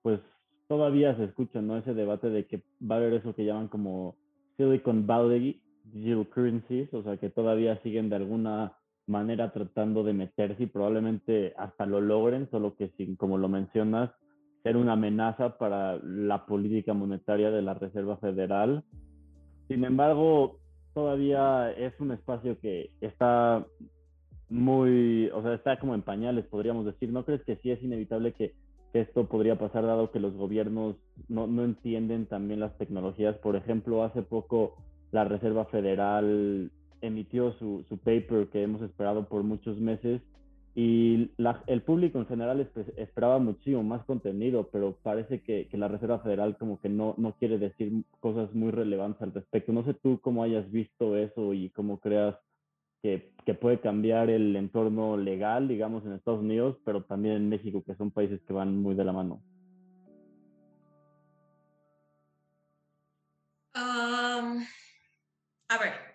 pues todavía se escucha, ¿no? Ese debate de que va a haber eso que llaman como Silicon Valley Digital Currencies, o sea, que todavía siguen de alguna manera tratando de meterse y probablemente hasta lo logren, solo que sin, como lo mencionas, ser una amenaza para la política monetaria de la Reserva Federal. Sin embargo, todavía es un espacio que está muy, o sea, está como en pañales, podríamos decir. ¿No crees que sí es inevitable que esto podría pasar dado que los gobiernos no, no entienden también las tecnologías. Por ejemplo, hace poco la Reserva Federal emitió su, su paper que hemos esperado por muchos meses y la, el público en general esperaba muchísimo más contenido, pero parece que, la Reserva Federal como que no, no quiere decir cosas muy relevantes al respecto. No sé tú cómo hayas visto eso y cómo creas que, que, puede cambiar el entorno legal, digamos, en Estados Unidos, pero también en México, que son países que van muy de la mano. a ver,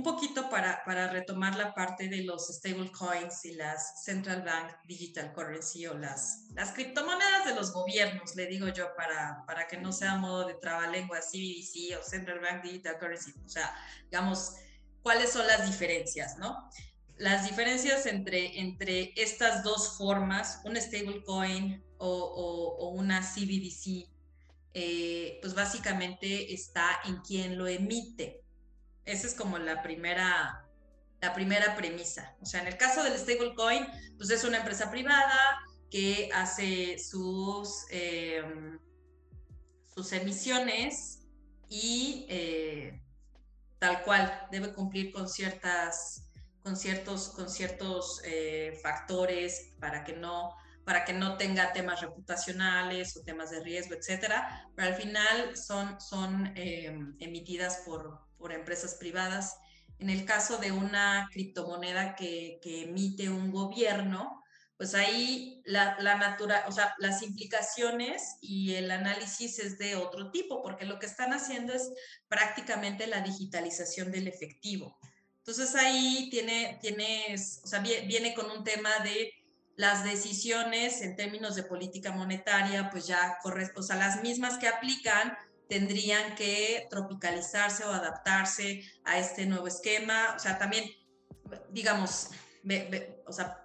un poquito para, para, retomar la parte de los stablecoins y las central bank digital currency o las, las criptomonedas de los gobiernos, le digo yo, para, para que no sea modo de trabalengua CBDC o central bank digital currency. O sea, digamos, cuáles son las diferencias, ¿no? Las diferencias entre, entre estas dos formas, un stablecoin o, una CBDC, eh, pues básicamente está en quien lo emite. Esa es como la primera, la primera premisa. O sea, en el caso del stablecoin, pues es una empresa privada que hace sus, em, sus emisiones y eh, tal cual debe cumplir con ciertas con ciertos, con ciertos eh, factores para que no para que no tenga temas reputacionales o temas de riesgo, etcétera, pero al final son, son em, emitidas por, por empresas privadas. En el caso de una criptomoneda que, que emite un gobierno, pues ahí la, la natura, o sea, las implicaciones y el análisis es de otro tipo, porque lo que están haciendo es prácticamente la digitalización del efectivo. Entonces ahí tiene, tienes, o sea, viene con un tema de las decisiones en términos de política monetaria, pues ya corresponden, o sea, las mismas que aplican tendrían que tropicalizarse o adaptarse a este nuevo esquema. O sea, también, digamos, o sea,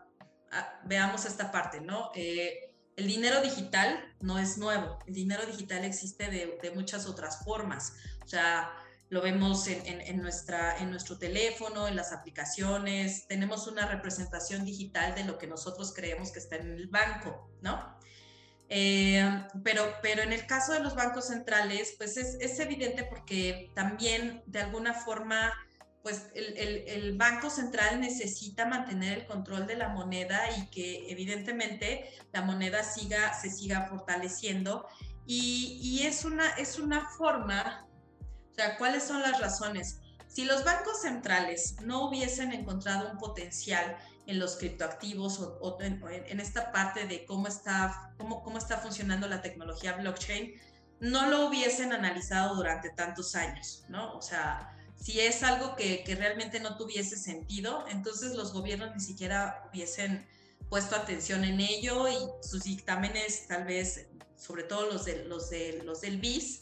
veamos esta parte, ¿no? Eh, el dinero digital no es nuevo, el dinero digital existe de, muchas otras formas. O sea, lo vemos en, nuestra, en nuestro teléfono, en las aplicaciones, tenemos una representación digital de lo que nosotros creemos que está en el banco, ¿no? Eh, pero, pero en el caso de los bancos centrales, pues es, es evidente porque también de alguna forma, pues el, el, Banco Central necesita mantener el control de la moneda y que evidentemente la moneda siga, se siga fortaleciendo. Y, y es, una, es una forma o sea, ¿cuáles son las razones? Si los bancos centrales no hubiesen encontrado un potencial en los criptoactivos o, en, esta parte de cómo está, cómo, cómo está funcionando la tecnología blockchain, no lo hubiesen analizado durante tantos años, ¿no? O sea, si es algo que, que, realmente no tuviese sentido, entonces los gobiernos ni siquiera hubiesen puesto atención en ello y sus dictámenes, tal vez, sobre todo los, de, los, de, los del BIS,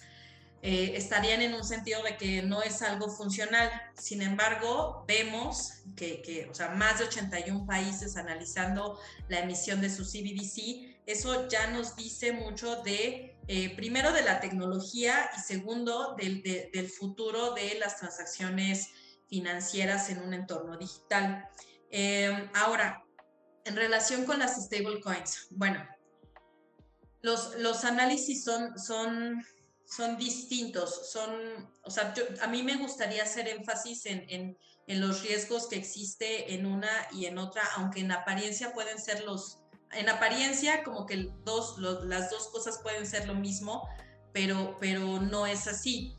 eh, estarían en un sentido de que no es algo funcional. Sin embargo, vemos que, o sea, más de 81 países analizando la emisión de su CBDC, eso ya nos dice mucho de, eh, primero, de la tecnología y segundo, del, del futuro de las transacciones financieras en un entorno digital. Eh, ahora, en relación con las stablecoins, bueno, los, los análisis son, son son distintos, son, o sea, a mí me gustaría hacer énfasis en, en, en, los riesgos que existe en una y en otra, aunque en apariencia pueden ser los, en apariencia como que dos, las dos cosas pueden ser lo mismo, pero, pero no es así.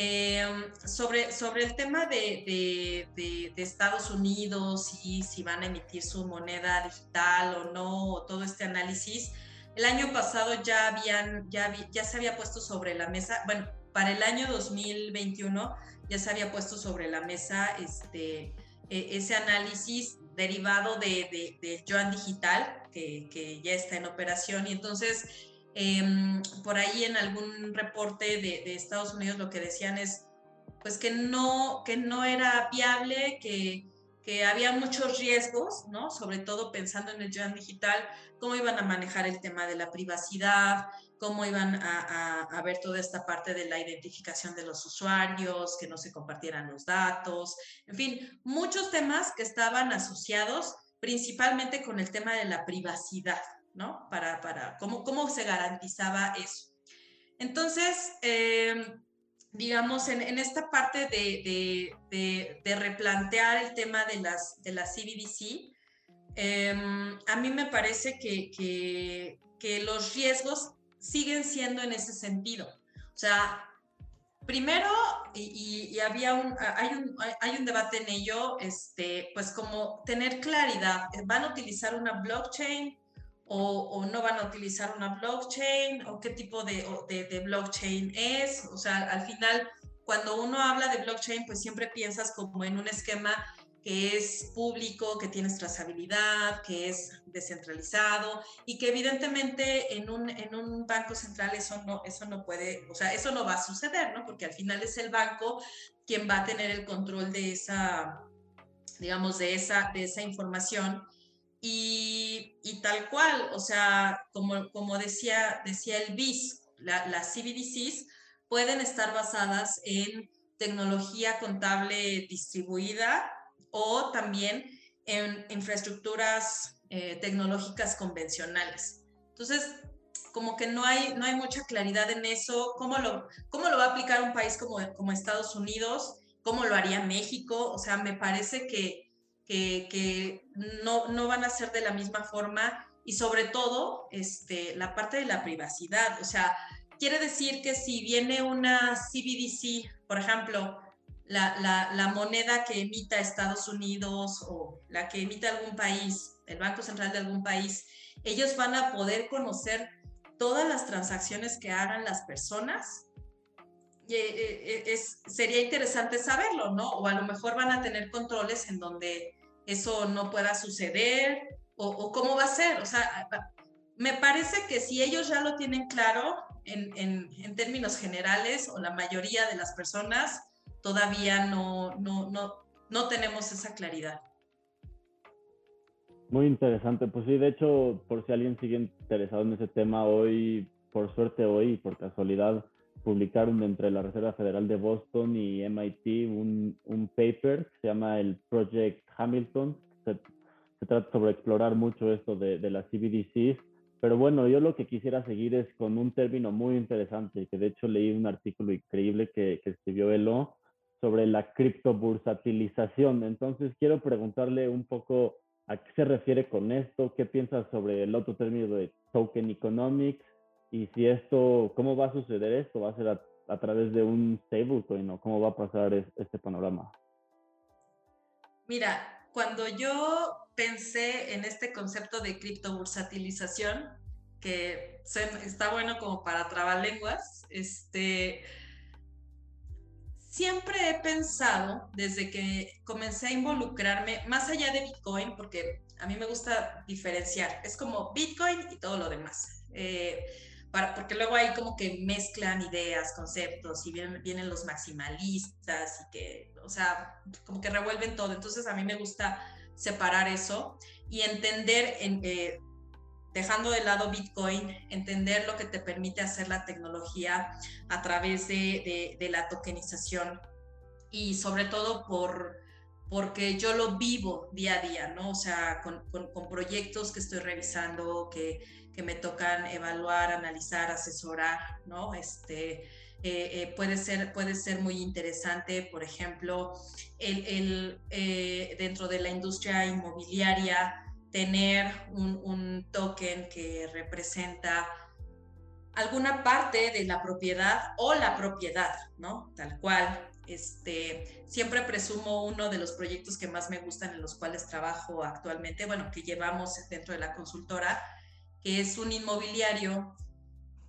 Em, sobre, sobre el tema de, de, de, de, Estados Unidos y si van a emitir su moneda digital o no, todo este análisis, el año pasado ya, habían, ya, ya se había puesto sobre la mesa, bueno, para el año 2021 ya se había puesto sobre la mesa este, e, ese análisis derivado de, de, Joan Digital, que, que, ya está en operación. Y entonces, em, por ahí en algún reporte de, de, Estados Unidos lo que decían es, pues que no, que no era viable, que, había muchos riesgos, ¿no? Sobre todo pensando en el Yuan digital, cómo iban a manejar el tema de la privacidad, cómo iban a, a, ver toda esta parte de la identificación de los usuarios, que no se compartieran los datos, en fin, muchos temas que estaban asociados principalmente con el tema de la privacidad, ¿no? Para, para cómo, cómo se garantizaba eso. Entonces, eh, digamos, en, en esta parte de, de, de, replantear el tema de las, de las CBDC, em, a mí me parece que, que, que, los riesgos siguen siendo en ese sentido. O sea, primero, y, y, había un hay, un, hay un debate en ello, este, pues como tener claridad, ¿van a utilizar una blockchain? O, no van a utilizar una blockchain o qué tipo de, de, blockchain es. O sea, al final, cuando uno habla de blockchain, pues siempre piensas como en un esquema que es público, que tienes trazabilidad, que es descentralizado y que evidentemente en un, en un banco central eso no, eso no puede, o sea, eso no va a suceder, ¿no? Porque al final es el banco quien va a tener el control de esa, digamos, de esa, de esa información y, y, tal cual, o sea, como, como decía, decía el BIS, la, las CBDCs pueden estar basadas en tecnología contable distribuida o también en infraestructuras eh, tecnológicas convencionales. Entonces, como que no hay, no hay mucha claridad en eso, ¿Cómo lo, cómo lo va a aplicar un país como, como Estados Unidos, cómo lo haría México, o sea, me parece que, que, que no, no van a ser de la misma forma y sobre todo este, la parte de la privacidad, o sea, quiere decir que si viene una CBDC, por ejemplo, la, moneda que emita Estados Unidos o la que emita algún país, el Banco Central de algún país, ellos van a poder conocer todas las transacciones que hagan las personas. Eh, eh, sería interesante saberlo, ¿no? O a lo mejor van a tener controles en donde eso no pueda suceder o, cómo va a ser. O sea, me parece que si ellos ya lo tienen claro en, en, en términos generales o la mayoría de las personas, todavía no, no, no, no tenemos esa claridad. Muy interesante, pues sí, de hecho, por si alguien sigue interesado en ese tema, hoy, por suerte hoy, por casualidad, publicaron entre la Reserva Federal de Boston y MIT un, un paper que se llama el Project Hamilton. Se, se trata sobre explorar mucho esto de, de las CBDCs, pero bueno, yo lo que quisiera seguir es con un término muy interesante, que de hecho leí un artículo increíble que, que escribió Elo, sobre la criptobursatilización. Entonces, quiero preguntarle un poco a qué se refiere con esto, qué piensas sobre el otro término de token economics y si esto, cómo va a suceder esto, va a ser a, través de un stablecoin o cómo va a pasar este panorama. Mira, cuando yo pensé en este concepto de criptobursatilización, que está bueno como para trabalenguas, este, siempre he pensado, desde que comencé a involucrarme, más allá de Bitcoin, porque a mí me gusta diferenciar, es como Bitcoin y todo lo demás. Eh, para, porque luego hay como que mezclan ideas, conceptos y vienen, vienen los maximalistas y que, o sea, como que revuelven todo. Entonces a mí me gusta separar eso y entender en, eh, dejando de lado Bitcoin, entender lo que te permite hacer la tecnología a través de, la tokenización y sobre todo por, porque yo lo vivo día a día, ¿no? O sea, con, proyectos que estoy revisando, que, que, me tocan evaluar, analizar, asesorar, ¿no? Este, eh, eh, puede, ser, puede ser muy interesante, por ejemplo, el, el eh, dentro de la industria inmobiliaria, tener un, token que representa alguna parte de la propiedad o la propiedad, ¿no? Tal cual. Este, siempre presumo uno de los proyectos que más me gustan en los cuales trabajo actualmente, bueno, que llevamos dentro de la consultora, que es un inmobiliario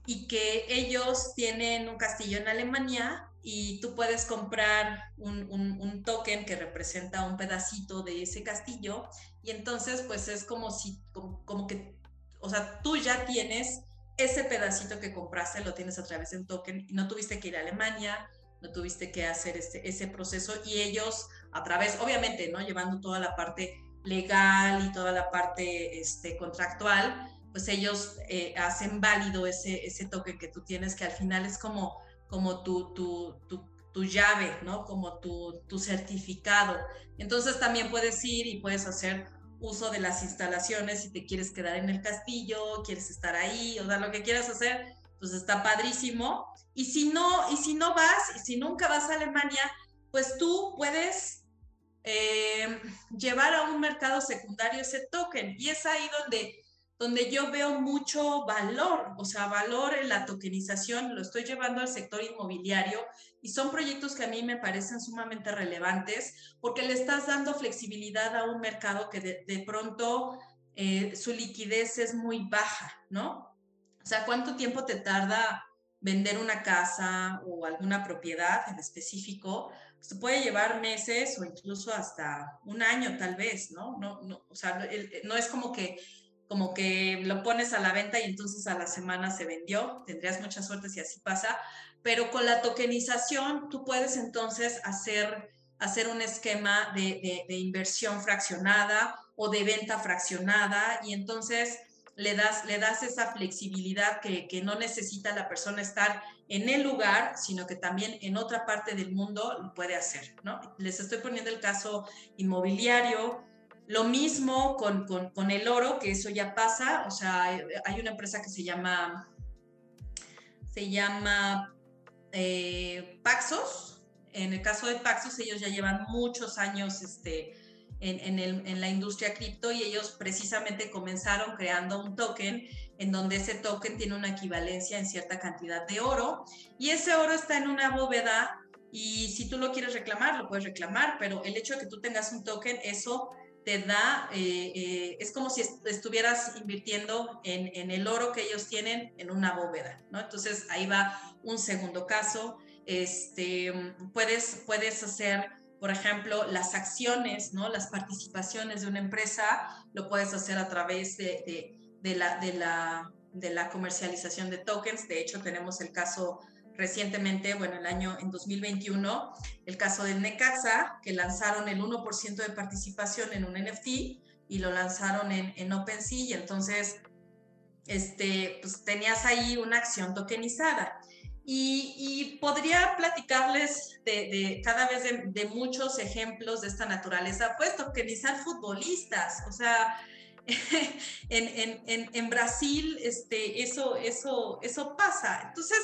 y que ellos tienen un castillo en Alemania y tú puedes comprar un, un, token que representa un pedacito de ese castillo y entonces pues es como si, como, que, o sea, tú ya tienes ese pedacito que compraste, lo tienes a través de un token y no tuviste que ir a Alemania, no tuviste que hacer este, ese proceso y ellos a través, obviamente, ¿no? Llevando toda la parte legal y toda la parte este, contractual, pues ellos eh, hacen válido ese, ese token que tú tienes, que al final es como como tu, tu, tu, llave, ¿no? Como tu, tu certificado. Entonces también puedes ir y puedes hacer uso de las instalaciones si te quieres quedar en el castillo, quieres estar ahí, o sea, lo que quieras hacer, pues está padrísimo. Y si no, y si no vas, y si nunca vas a Alemania, pues tú puedes eh, llevar a un mercado secundario ese token. Y es ahí donde donde yo veo mucho valor, o sea, valor en la tokenización, lo estoy llevando al sector inmobiliario y son proyectos que a mí me parecen sumamente relevantes porque le estás dando flexibilidad a un mercado que de, pronto eh, su liquidez es muy baja, ¿no? O sea, ¿cuánto tiempo te tarda vender una casa o alguna propiedad en específico? Pues, puede llevar meses o incluso hasta un año tal vez, ¿no? No, no o sea, no es como que como que lo pones a la venta y entonces a la semana se vendió. Tendrías mucha suerte si así pasa. Pero con la tokenización tú puedes entonces hacer, hacer un esquema de, inversión fraccionada o de venta fraccionada y entonces le das, le das esa flexibilidad que, que, no necesita la persona estar en el lugar, sino que también en otra parte del mundo lo puede hacer, ¿no? Les estoy poniendo el caso inmobiliario, lo mismo con, con, con el oro, que eso ya pasa, o sea, hay una empresa que se llama, se llama eh, Paxos, en el caso de Paxos, ellos ya llevan muchos años, este, en, la industria cripto y ellos precisamente comenzaron creando un token en donde ese token tiene una equivalencia en cierta cantidad de oro y ese oro está en una bóveda y si tú lo quieres reclamar, lo puedes reclamar, pero el hecho de que tú tengas un token, eso te da, eh, eh, es como si estuvieras invirtiendo en, en, el oro que ellos tienen en una bóveda, ¿no? Entonces ahí va un segundo caso. Este, puedes, puedes hacer por ejemplo, las acciones, ¿no? las participaciones de una empresa, lo puedes hacer a través de, la, de, la, de la comercialización de tokens. De hecho, tenemos el caso recientemente, bueno, el año en 2021, el caso de Necaxa, que lanzaron el 1% de participación en un NFT y lo lanzaron en, en OpenSea y entonces este, pues tenías ahí una acción tokenizada. Y, podría platicarles de, cada vez de, muchos ejemplos de esta naturaleza, pues tokenizar futbolistas, o sea, (laughs) en, en, en, Brasil este, eso, eso, eso pasa. Entonces,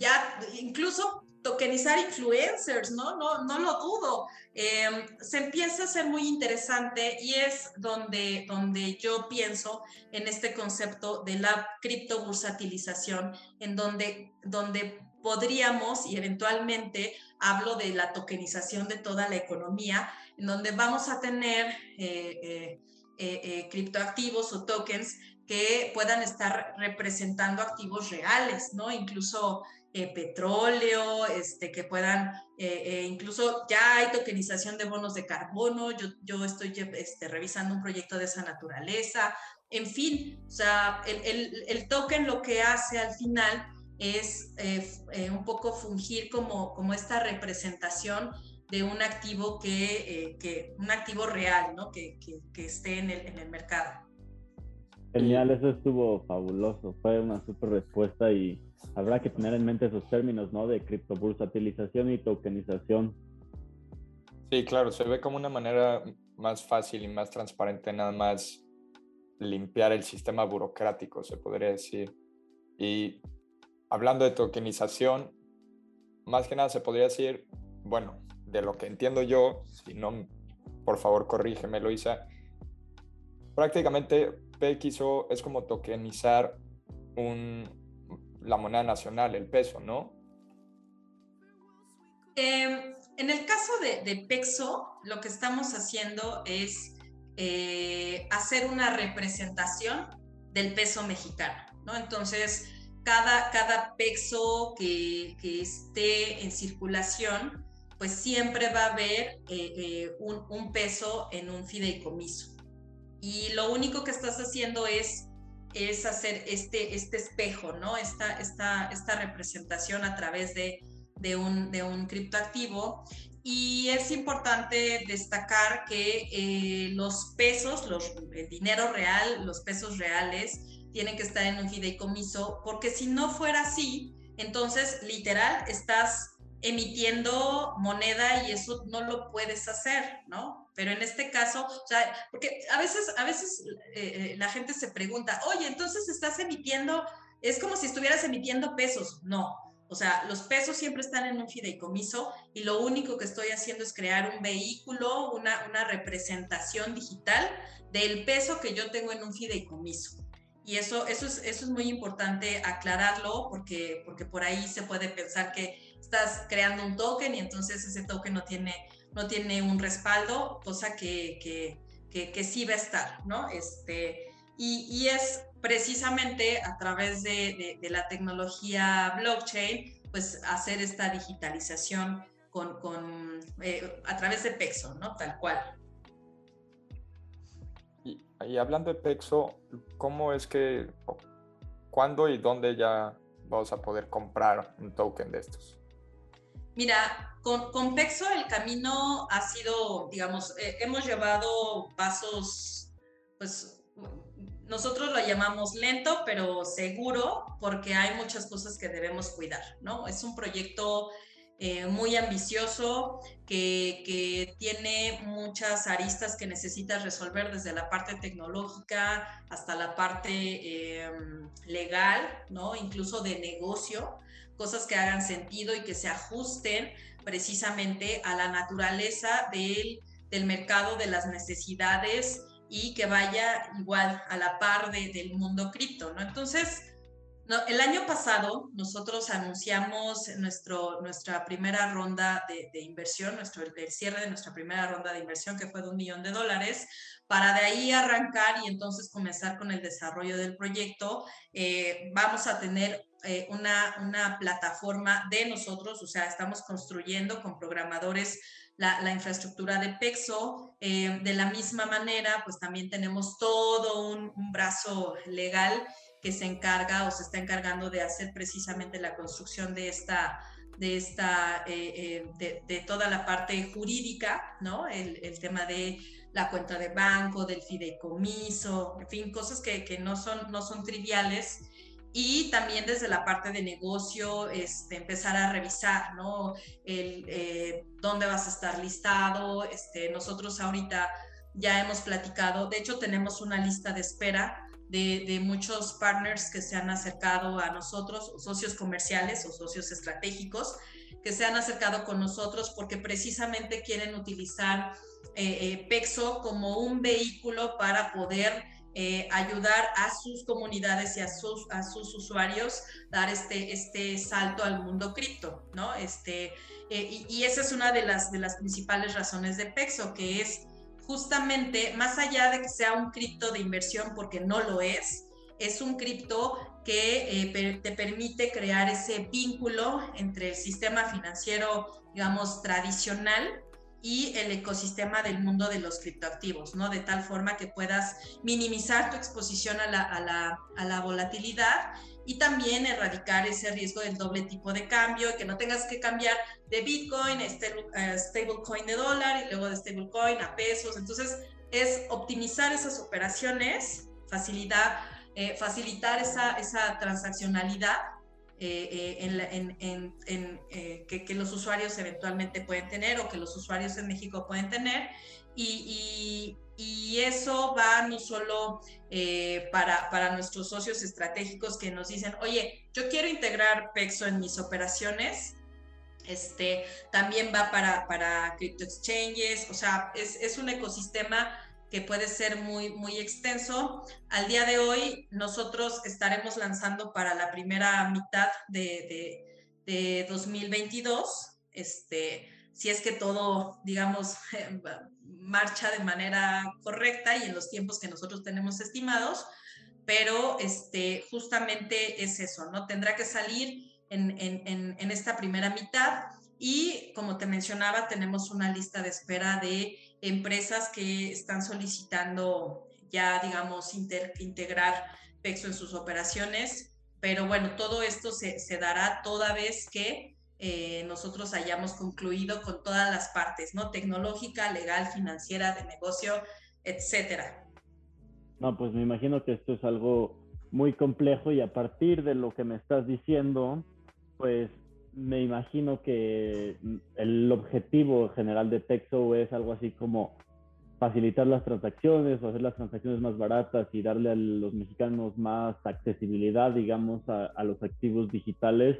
ya incluso tokenizar influencers, ¿no? No, no lo dudo. Em, se empieza a ser muy interesante y es donde, donde yo pienso en este concepto de la criptobursatilización, en donde, donde podríamos y eventualmente hablo de la tokenización de toda la economía, en donde vamos a tener eh, eh, eh, criptoactivos o tokens que puedan estar representando activos reales, ¿no? Incluso eh, petróleo, este, que puedan, eh, eh, incluso ya hay tokenización de bonos de carbono, yo, yo estoy este, revisando un proyecto de esa naturaleza, en fin, o sea, el, el, el token lo que hace al final es un poco fungir como, como esta representación de un activo que, que un activo real, ¿no? Que, que, que esté en el, en el mercado. Genial, eso estuvo fabuloso, fue una súper respuesta y habrá que tener en mente esos términos, ¿no? De criptobursatilización y tokenización. Sí, claro, se ve como una manera más fácil y más transparente nada más limpiar el sistema burocrático, se podría decir. Y hablando de tokenización, más que nada se podría decir, bueno, de lo que entiendo yo, si no, por favor corrígeme, Loisa, prácticamente PXO es como tokenizar un, la moneda nacional, el peso, ¿no? Em, en el caso de, de, PEXO, lo que estamos haciendo es eh, hacer una representación del peso mexicano, ¿no? Entonces, cada, cada PEXO que, que esté en circulación, pues siempre va a haber eh, eh, un, un, peso en un fideicomiso. Y lo único que estás haciendo es es hacer este, este espejo, ¿no? Esta, esta, esta representación a través de, de, un, de un criptoactivo. Y es importante destacar que eh, los pesos, los, el dinero real, los pesos reales, tienen que estar en un fideicomiso, porque si no fuera así, entonces literal estás emitiendo moneda y eso no lo puedes hacer, ¿no? Pero en este caso, o sea, porque a veces, a veces eh, eh, la gente se pregunta, oye, entonces estás emitiendo, es como si estuvieras emitiendo pesos. No, o sea, los pesos siempre están en un fideicomiso y lo único que estoy haciendo es crear un vehículo, una, una representación digital del peso que yo tengo en un fideicomiso. Y eso, eso, es, eso es muy importante aclararlo porque, porque por ahí se puede pensar que estás creando un token y entonces ese token no tiene, no tiene un respaldo, cosa que, que, que, sí va a estar, ¿no? Este, y, y es precisamente a través de, de, la tecnología blockchain, pues hacer esta digitalización con, con eh, a través de Pexo, ¿no? Tal cual. Y, y, hablando de Pexo, ¿cómo es que, cuándo y dónde ya vamos a poder comprar un token de estos? Mira, con, con Pexo el camino ha sido, digamos, eh, hemos llevado pasos, pues, nosotros lo llamamos lento, pero seguro, porque hay muchas cosas que debemos cuidar, ¿no? Es un proyecto eh, muy ambicioso, que, tiene muchas aristas que necesitas resolver desde la parte tecnológica hasta la parte em, legal, ¿no? Incluso de negocio, cosas que hagan sentido y que se ajusten precisamente a la naturaleza del, del mercado, de las necesidades y que vaya igual a la par del mundo cripto, ¿no? Entonces, el año pasado nosotros anunciamos nuestro, nuestra primera ronda de, inversión, nuestro, el cierre de nuestra primera ronda de inversión que fue de un millón de dólares, para de ahí arrancar y entonces comenzar con el desarrollo del proyecto. Eh, vamos a tener eh, una, una plataforma de nosotros, o sea, estamos construyendo con programadores la, infraestructura de Pexo. Eh, de la misma manera, pues también tenemos todo un, brazo legal que se encarga o se está encargando de hacer precisamente la construcción de esta, de, esta, eh, eh, de, toda la parte jurídica, ¿no? El, el, tema de la cuenta de banco, del fideicomiso, en fin, cosas que, que no, son, no son triviales y también desde la parte de negocio, este, empezar a revisar, ¿no? El, eh, dónde vas a estar listado. Este, nosotros ahorita ya hemos platicado, de hecho tenemos una lista de espera de, de, muchos partners que se han acercado a nosotros, socios comerciales o socios estratégicos, que se han acercado con nosotros porque precisamente quieren utilizar eh, eh, Pexo como un vehículo para poder eh, ayudar a sus comunidades y a sus, a sus usuarios dar este, este salto al mundo cripto, ¿no? Este, eh, y, esa es una de las, de las principales razones de Pexo, que es justamente, más allá de que sea un cripto de inversión, porque no lo es, es un cripto que eh, te permite crear ese vínculo entre el sistema financiero, digamos, tradicional y el ecosistema del mundo de los criptoactivos, ¿no? De tal forma que puedas minimizar tu exposición a la, a la, a la volatilidad y también erradicar ese riesgo del doble tipo de cambio, que no tengas que cambiar de Bitcoin a eh, stablecoin de dólar y luego de stablecoin a pesos. Entonces, es optimizar esas operaciones, facilitar, eh, facilitar esa, esa transaccionalidad eh, eh, en, eh, que, los usuarios eventualmente pueden tener o que los usuarios en México pueden tener. Y, eso va no solo para, para nuestros socios estratégicos que nos dicen, oye, yo quiero integrar PEXO en mis operaciones, este, también va para, para crypto exchanges, o sea, es, es un ecosistema que puede ser muy, muy extenso. Al día de hoy, nosotros estaremos lanzando para la primera mitad de, de, 2022, este, si es que todo, digamos, (laughs) marcha de manera correcta y en los tiempos que nosotros tenemos estimados, pero este, justamente es eso, ¿no? Tendrá que salir en, en, en esta primera mitad y como te mencionaba, tenemos una lista de espera de empresas que están solicitando ya, digamos, integrar PEXO en sus operaciones. Pero bueno, todo esto se, dará toda vez que eh, nosotros hayamos concluido con todas las partes, ¿no? Tecnológica, legal, financiera, de negocio, etcétera. No, pues me imagino que esto es algo muy complejo y a partir de lo que me estás diciendo, pues me imagino que el objetivo general de Texo es algo así como facilitar las transacciones o hacer las transacciones más baratas y darle a los mexicanos más accesibilidad, digamos, a, los activos digitales.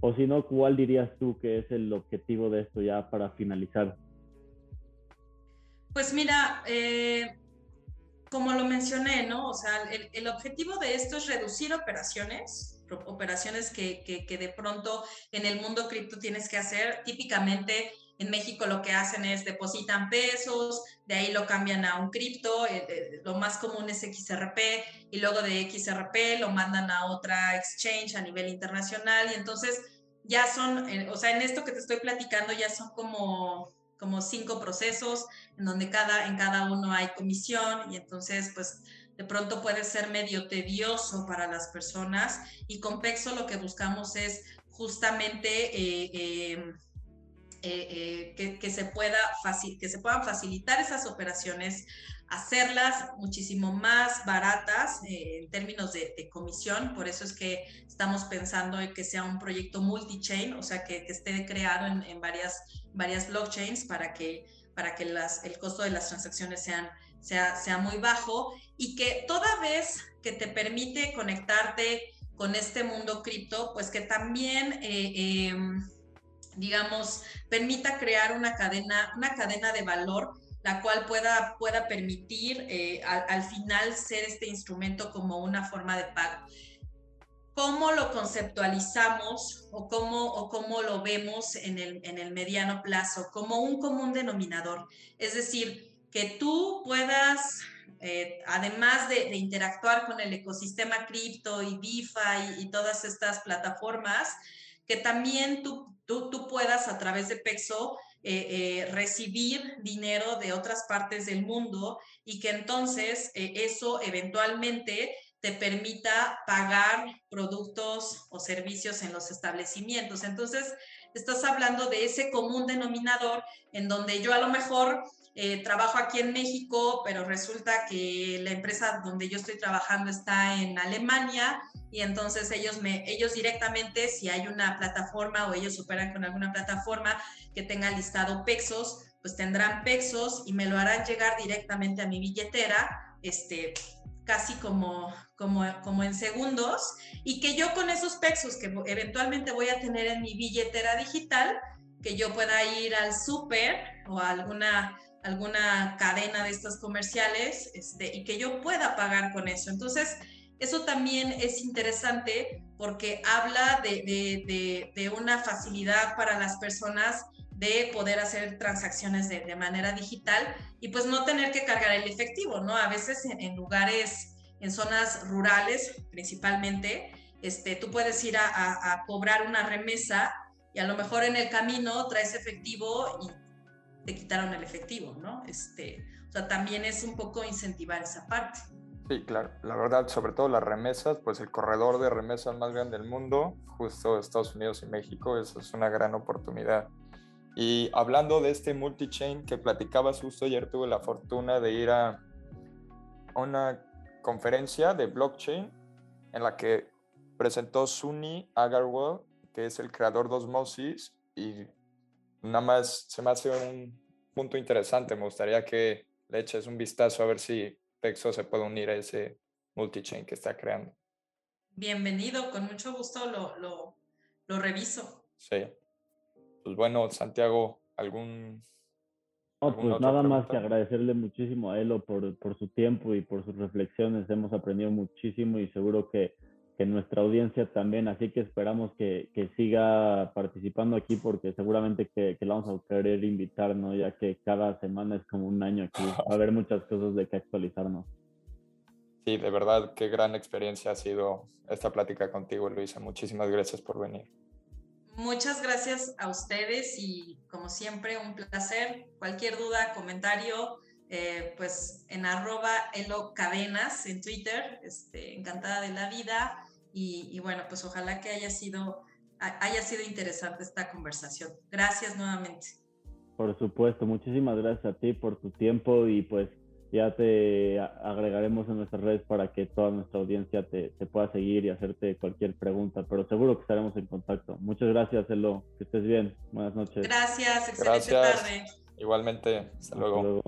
O si no, ¿cuál dirías tú que es el objetivo de esto ya para finalizar? Pues mira, eh, como lo mencioné, ¿no? O sea, el objetivo de esto es reducir operaciones, operaciones que, que, de pronto en el mundo cripto tienes que hacer. Típicamente en México lo que hacen es depositan pesos, de ahí lo cambian a un cripto, eh, lo más común es XRP y luego de XRP lo mandan a otra exchange a nivel internacional y entonces ya son, eh, o sea, en esto que te estoy platicando ya son como como cinco procesos en donde cada, en cada uno hay comisión y entonces pues de pronto puede ser medio tedioso para las personas y con Pexo lo que buscamos es justamente eh, eh, eh, que, se pueda que se puedan facilitar esas operaciones, hacerlas muchísimo más baratas en términos de, de, Por eso es que estamos pensando en que sea un proyecto multi-chain, o sea, que, esté creado en, varias, varias blockchains para que, para que el costo de las transacciones sean, sea, sea muy bajo y que toda vez que te permite conectarte con este mundo cripto, pues que también... Eh, em, digamos, permita crear una cadena, una cadena de valor la cual pueda, pueda permitir eh, al, final ser este instrumento como una forma de pago. ¿Cómo lo conceptualizamos o cómo, o cómo lo vemos en el, en el mediano plazo? Como un común denominador. Es decir, que tú puedas, eh, además de, interactuar con el ecosistema cripto y DeFi y todas estas plataformas, que también tú, tú, puedas a través de Pexo eh, eh, recibir dinero de otras partes del mundo y que entonces eso eventualmente te permita pagar productos o servicios en los establecimientos. Entonces, estás hablando de ese común denominador en donde yo a lo mejor trabajo aquí en México, pero resulta que la empresa donde yo estoy trabajando está en Alemania y entonces ellos, me, ellos directamente, si hay una plataforma o ellos operan con alguna plataforma que tenga listado Pexos, pues tendrán Pexos y me lo harán llegar directamente a mi billetera, este, casi como, como, como en segundos, y que yo con esos Pexos que eventualmente voy a tener en mi billetera digital, que yo pueda ir al súper o a alguna alguna cadena de estas comerciales este, y que yo pueda pagar con eso. Entonces, eso también es interesante porque habla de, una facilidad para las personas de poder hacer transacciones de, manera digital y pues no tener que cargar el efectivo, ¿no? A veces en, lugares, en zonas rurales principalmente, este, tú puedes ir a, cobrar una remesa y a lo mejor en el camino traes efectivo te quitaron el efectivo, ¿no? Este, o sea, también es un poco incentivar esa parte. Sí, claro. La verdad, sobre todo las remesas, pues el corredor de remesas más grande del mundo, justo Estados Unidos y México, eso es una gran oportunidad. Y hablando de este multi-chain que platicabas justo ayer, tuve la fortuna de ir a una conferencia de blockchain en la que presentó Sunny Agarwal, que es el creador de Osmosis, y nada más se me hace un punto interesante. Me gustaría que le eches un vistazo a ver si Pexo se puede unir a ese multi-chain que está creando. Bienvenido, con mucho gusto lo, lo, lo reviso. Sí. Pues bueno, Santiago, ¿algún... pues nada más que agradecerle muchísimo a Elo por, por su tiempo y por sus reflexiones. Hemos aprendido muchísimo y seguro que que nuestra audiencia también, así que esperamos que, que siga participando aquí porque seguramente que, que, la vamos a querer invitar, ¿no? Ya que cada semana es como un año aquí, va a haber muchas cosas de que actualizarnos. Sí, de verdad, qué gran experiencia ha sido esta plática contigo, Luisa. Muchísimas gracias por venir. Muchas gracias a ustedes y como siempre un placer. Cualquier duda, comentario, eh, pues en arroba elo cadenas en Twitter, este, encantada de la vida y, bueno, pues ojalá que haya sido, haya sido interesante esta conversación. Gracias nuevamente. Por supuesto, muchísimas gracias a ti por tu tiempo y pues ya te agregaremos en nuestras redes para que toda nuestra audiencia te, pueda seguir y hacerte cualquier pregunta, pero seguro que estaremos en contacto. Muchas gracias, Elo. Que estés bien. Buenas noches. Gracias, excelente tarde. Igualmente, hasta luego.